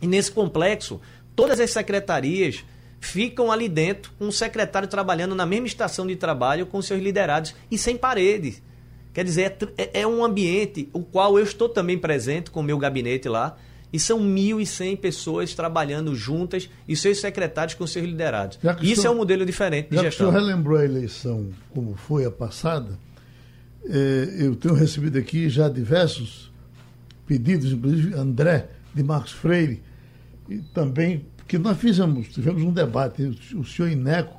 e nesse complexo, todas as secretarias ficam ali dentro, um secretário trabalhando na mesma estação de trabalho com seus liderados e sem paredes. Quer dizer, é, é, é um ambiente o qual eu estou também presente com o meu gabinete lá, e são 1.100 pessoas trabalhando juntas e seus secretários com seus liderados. Isso senhor, é um modelo diferente de já gestão. Que o senhor relembrou a eleição como foi a passada, é, eu tenho recebido aqui já diversos pedidos, inclusive André de Marcos Freire, e também, que nós fizemos, tivemos um debate, o senhor Ineco,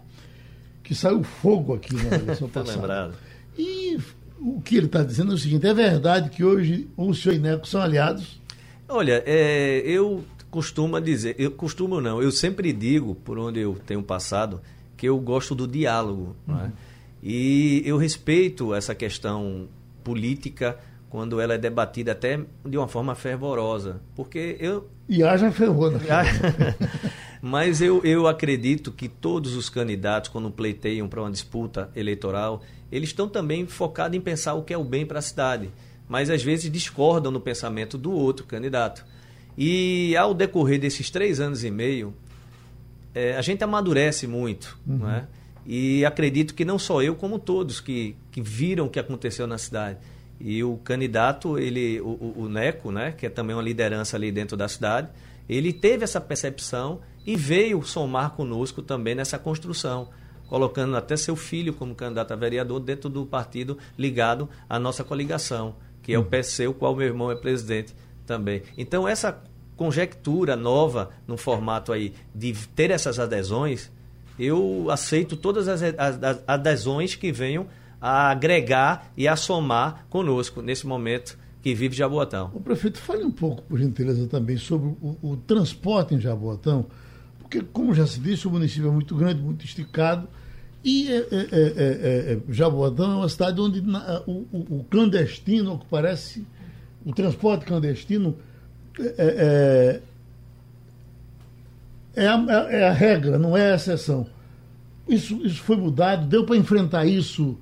que saiu fogo aqui na eleição tá passada. lembrado. E o que ele está dizendo é o seguinte: é verdade que hoje o senhor e Neco são aliados? Olha, é, eu costumo dizer, eu costumo não, eu sempre digo, por onde eu tenho passado, que eu gosto do diálogo. É? Uhum. E eu respeito essa questão política quando ela é debatida até de uma forma fervorosa. Porque eu. E haja fervor, né? Mas eu, eu acredito que todos os candidatos, quando pleiteiam para uma disputa eleitoral, eles estão também focados em pensar o que é o bem para a cidade. Mas às vezes discordam no pensamento do outro candidato. E ao decorrer desses três anos e meio, é, a gente amadurece muito. Uhum. Não é? E acredito que não só eu, como todos que, que viram o que aconteceu na cidade. E o candidato, ele, o, o, Neco, né, que é também uma liderança ali dentro da cidade, ele teve essa percepção e veio somar conosco também nessa construção, colocando até seu filho como candidato a vereador dentro do partido ligado à nossa coligação, que é o uhum. PC, o qual meu irmão é presidente também. Então, essa conjectura nova no formato aí de ter essas adesões, eu aceito todas as adesões que venham a agregar e a somar conosco nesse momento que vive Jaboatão. O prefeito, fale um pouco, por gentileza, também sobre o, o transporte em Jaboatão, porque, como já se disse, o município é muito grande, muito esticado, e é, é, é, Jaboatão é uma cidade onde na, o, o, clandestino, o que parece, o transporte clandestino é, a, é a regra, não é a exceção. Isso, isso foi mudado, deu para enfrentar isso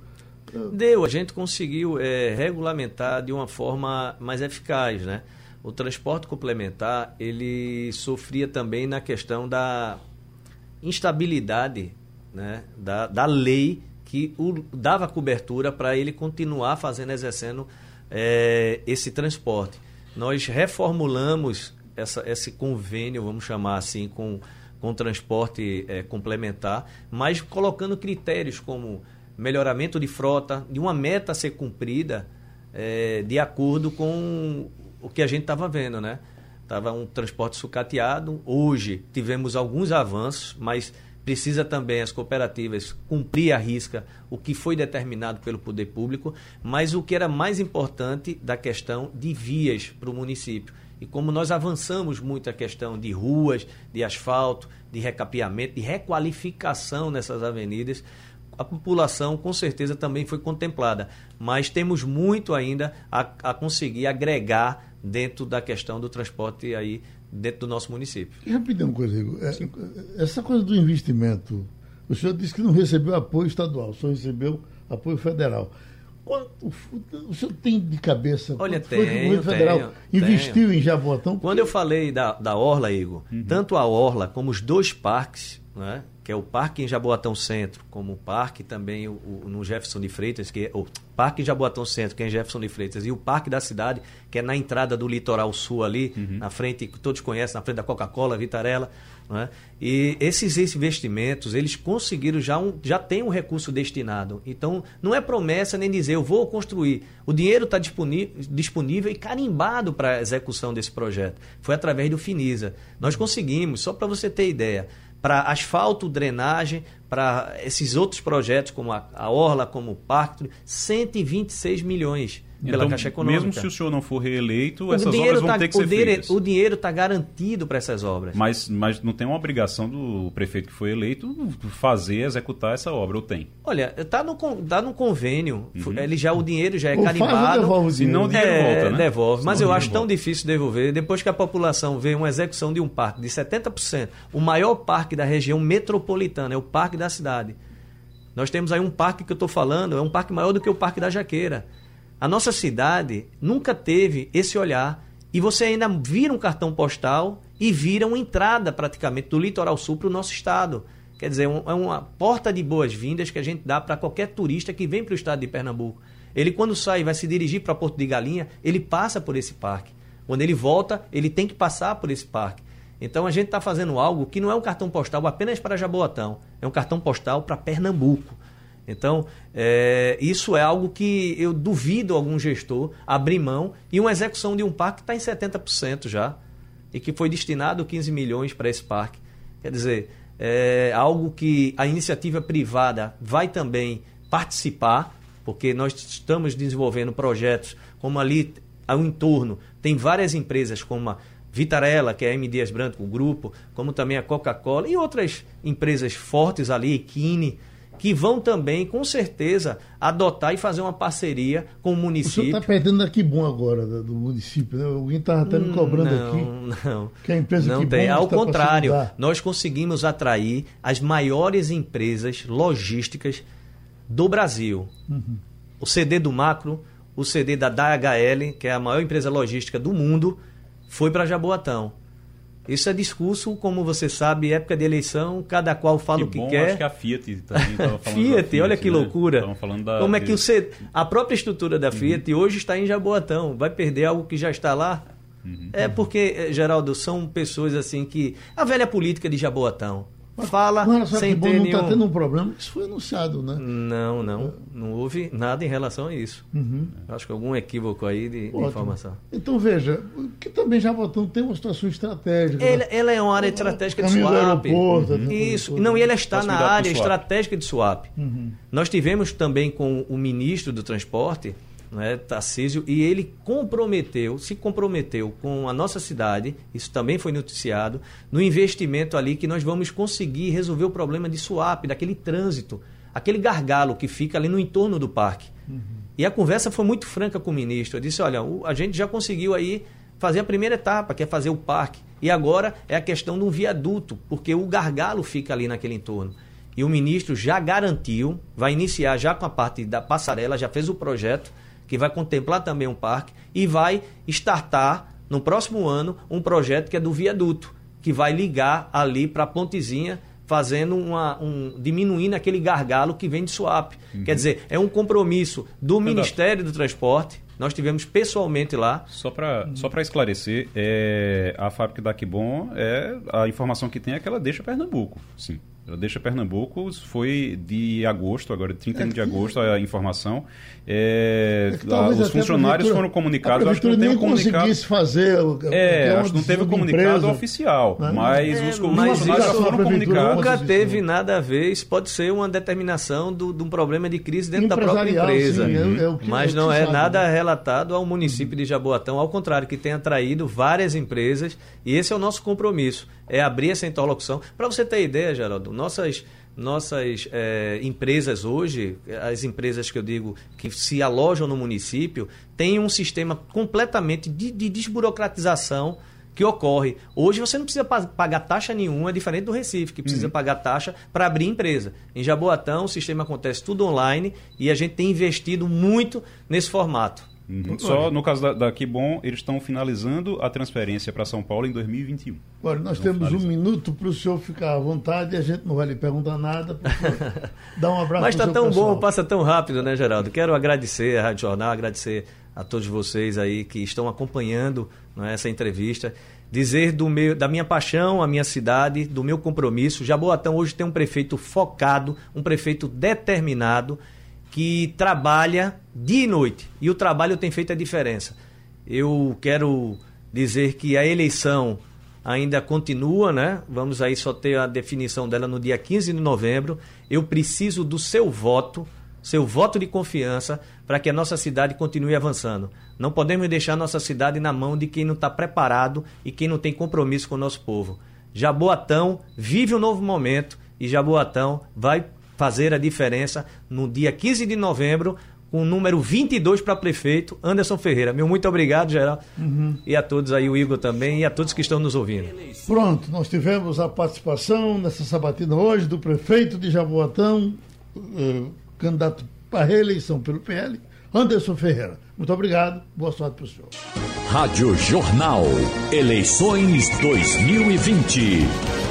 Deu, a gente conseguiu é, regulamentar de uma forma mais eficaz, né? O transporte complementar, ele sofria também na questão da instabilidade né? da, da lei que o, dava cobertura para ele continuar fazendo, exercendo é, esse transporte. Nós reformulamos essa, esse convênio, vamos chamar assim, com, com transporte é, complementar, mas colocando critérios como melhoramento de frota, de uma meta a ser cumprida é, de acordo com o que a gente estava vendo, né? Estava um transporte sucateado. Hoje tivemos alguns avanços, mas precisa também as cooperativas cumprir a risca o que foi determinado pelo poder público, mas o que era mais importante da questão de vias para o município. E como nós avançamos muito a questão de ruas, de asfalto, de recapeamento, de requalificação nessas avenidas, a população com certeza também foi contemplada, mas temos muito ainda a, a conseguir agregar dentro da questão do transporte aí dentro do nosso município. E coisa, Igor. É, essa coisa do investimento, o senhor disse que não recebeu apoio estadual, só recebeu apoio federal. Quanto, o senhor tem de cabeça Olha, quanto foi o tenho, governo federal tenho, investiu tenho. em Jaboatão? Quando eu falei da, da Orla, Igor, tanto a Orla como os dois parques, né, que é o Parque em Jaboatão Centro, como o Parque também o, o- no Jefferson de Freitas, que é o Parque em Jaboatão Centro, que é em Jefferson de Freitas, e o Parque da Cidade, que é na entrada do litoral sul ali, na frente, que todos conhecem, na frente da Coca-Cola, Vitarella. Não é? E esses investimentos, eles conseguiram já um, já tem um recurso destinado. Então, não é promessa nem dizer eu vou construir. O dinheiro está disponível e carimbado para a execução desse projeto. Foi através do Finisa. Nós conseguimos, só para você ter ideia, para asfalto, drenagem, para esses outros projetos, como a, a Orla, como o Parque, 126 milhões pela Então, Caixa Econômica. mesmo se o senhor não for reeleito, O essas dinheiro obras vão tá- ter que ser dinheiro- feitas. O dinheiro está garantido para essas obras. Mas, mas não tem uma obrigação do prefeito que foi eleito fazer, executar essa obra, ou tem? Olha, está no, tá no convênio. Ele já, o dinheiro já é Ou carimbado. devolve dinheiro? não, o dinheiro É, volta, né? devolve. Mas Senão eu acho dinheiro tão volta. difícil devolver. Depois que a população vê uma execução de um parque de 70%, o maior parque da região metropolitana, é o parque da cidade. Nós temos aí um parque que eu estou falando, é um parque maior do que o Parque da Jaqueira. A nossa cidade nunca teve esse olhar. E você ainda vira um cartão postal e vira uma entrada praticamente do litoral sul para o nosso estado. Quer dizer, um- é uma porta de boas-vindas que a gente dá para qualquer turista que vem para o estado de Pernambuco. Ele, quando sai e vai se dirigir para Porto de Galinha, ele passa por esse parque. Quando ele volta, ele tem que passar por esse parque. Então a gente está fazendo algo que não é um cartão postal apenas para Jaboatão, é um cartão postal para Pernambuco. Então, é, isso é algo que eu duvido algum gestor abrir mão e uma execução de um parque está em 70% já e que foi destinado 15 milhões para esse parque. Quer dizer, é algo que a iniciativa privada vai também participar, porque nós estamos desenvolvendo projetos como ali ao entorno tem várias empresas como a Vitarella, que é a M. Dias Branco, o grupo, como também a Coca-Cola e outras empresas fortes ali, Equine, que vão também, com certeza, adotar e fazer uma parceria com o O senhor município. está perdendo daqui bom agora do, município, né? Alguém estava até me cobrando não, aqui. Não, que a empresa não tem. Ao contrário, nós conseguimos atrair as maiores empresas logísticas do Brasil. Uhum. O CD do Macro, o CD da DHL, que é a maior empresa logística do mundo, foi para Jaboatão. Isso é discurso, como você sabe, época de eleição, cada qual fala que o que bom, quer. acho que a Fiat também estava falando Fiat, da olha que né? loucura. Da, Como é que o C... a própria estrutura da Fiat hoje está em Jaboatão? Vai perder algo que já está lá? É porque, eh, Geraldo, são pessoas assim que. A velha política de Jaboatão. Fala sem que bom ter não nenhum. está tendo um problema, isso foi anunciado, né? Não, não. Não houve nada em relação a isso. Acho que algum equívoco aí de, de informação. Então veja, que também Jabotão tem uma situação estratégica. Ele, né? ela é uma área estratégica de Caminho do Suape. aeroporto, né? Isso. Não, e ela está na área estratégica de Suape. Uhum. Nós tivemos também com o ministro do Transporte, né, Tarcísio, e ele comprometeu, se comprometeu com a nossa cidade, isso também foi noticiado, no investimento ali que nós vamos conseguir resolver o problema de Suape, daquele trânsito, aquele gargalo que fica ali no entorno do parque. E a conversa foi muito franca com o ministro. Eu disse: olha, o- a gente já conseguiu aí fazer a primeira etapa, que é fazer o parque. E agora é a questão de um viaduto, porque o gargalo fica ali naquele entorno. E o ministro já garantiu, vai iniciar já com a parte da passarela, já fez o projeto, que vai contemplar também um parque, e vai startar no próximo ano um projeto que é do viaduto, que vai ligar ali para a pontezinha fazendo uma, um, diminuindo aquele gargalo que vem de Suape. Quer dizer, é um compromisso do Ministério do Transporte. Nós tivemos pessoalmente lá. Só para só pra esclarecer, é, a fábrica da Kibon, é, a informação que tem é que ela deixa Pernambuco. Sim. Ela deixa Pernambuco, foi de agosto, agora 31 de agosto a informação. É, É a- os funcionários foram comunicados, a acho que não tem um comunicado. conseguisse fazer. É, uma acho que não teve comunicado empresa. oficial, Né? mas É, os, mas funcionários isso- foram comunicados. Nunca teve nada a ver. Isso pode ser uma determinação do- de um problema de crise dentro da própria empresa. sim, é- é o que- Mas é não é sabe, nada né? relatado ao município de Jaboatão. Ao contrário, que tem atraído várias empresas. E esse é o nosso compromisso. É abrir essa interlocução. Para você ter ideia, Geraldo, nossas, nossas é, empresas hoje, as empresas que eu digo que se alojam no município, têm um sistema completamente de, de desburocratização que ocorre. Hoje você não precisa pagar taxa nenhuma, é diferente do Recife, que precisa uhum. pagar taxa para abrir empresa. Em Jaboatão, o sistema acontece tudo online e a gente tem investido muito nesse formato. Uhum. Só no caso da, da Kibon, eles estão finalizando a transferência para São Paulo em 2021. Olha, nós temos um minuto para o senhor ficar à vontade e a gente não vai lhe perguntar nada. Dá um abraço Mas está tão pessoal. bom, passa tão rápido, né, Geraldo? Quero agradecer a Rádio Jornal, agradecer a todos vocês aí que estão acompanhando é, essa entrevista. Dizer do meu, da minha paixão, a minha cidade, do meu compromisso. Jaboatão hoje tem um prefeito focado, um prefeito determinado que trabalha dia e noite. E o trabalho tem feito a diferença. Eu quero dizer que a eleição ainda continua, né? Vamos aí só ter a definição dela no dia 15 de novembro. Eu preciso do seu voto, seu voto de confiança, para que a nossa cidade continue avançando. Não podemos deixar nossa cidade na mão de quem não está preparado e quem não tem compromisso com o nosso povo. Jaboatão vive um novo momento e Jaboatão vai fazer a diferença no dia 15 de novembro, com o número 22 para prefeito, Anderson Ferreira. Meu muito obrigado, geral. Uhum. E a todos aí, o Igor também, e a todos que estão nos ouvindo. Pronto, nós tivemos a participação nessa sabatina hoje do prefeito de Jaboatão, eh, candidato para reeleição pelo PL, Anderson Ferreira. Muito obrigado, boa sorte para o senhor. Rádio Jornal, eleições 2020.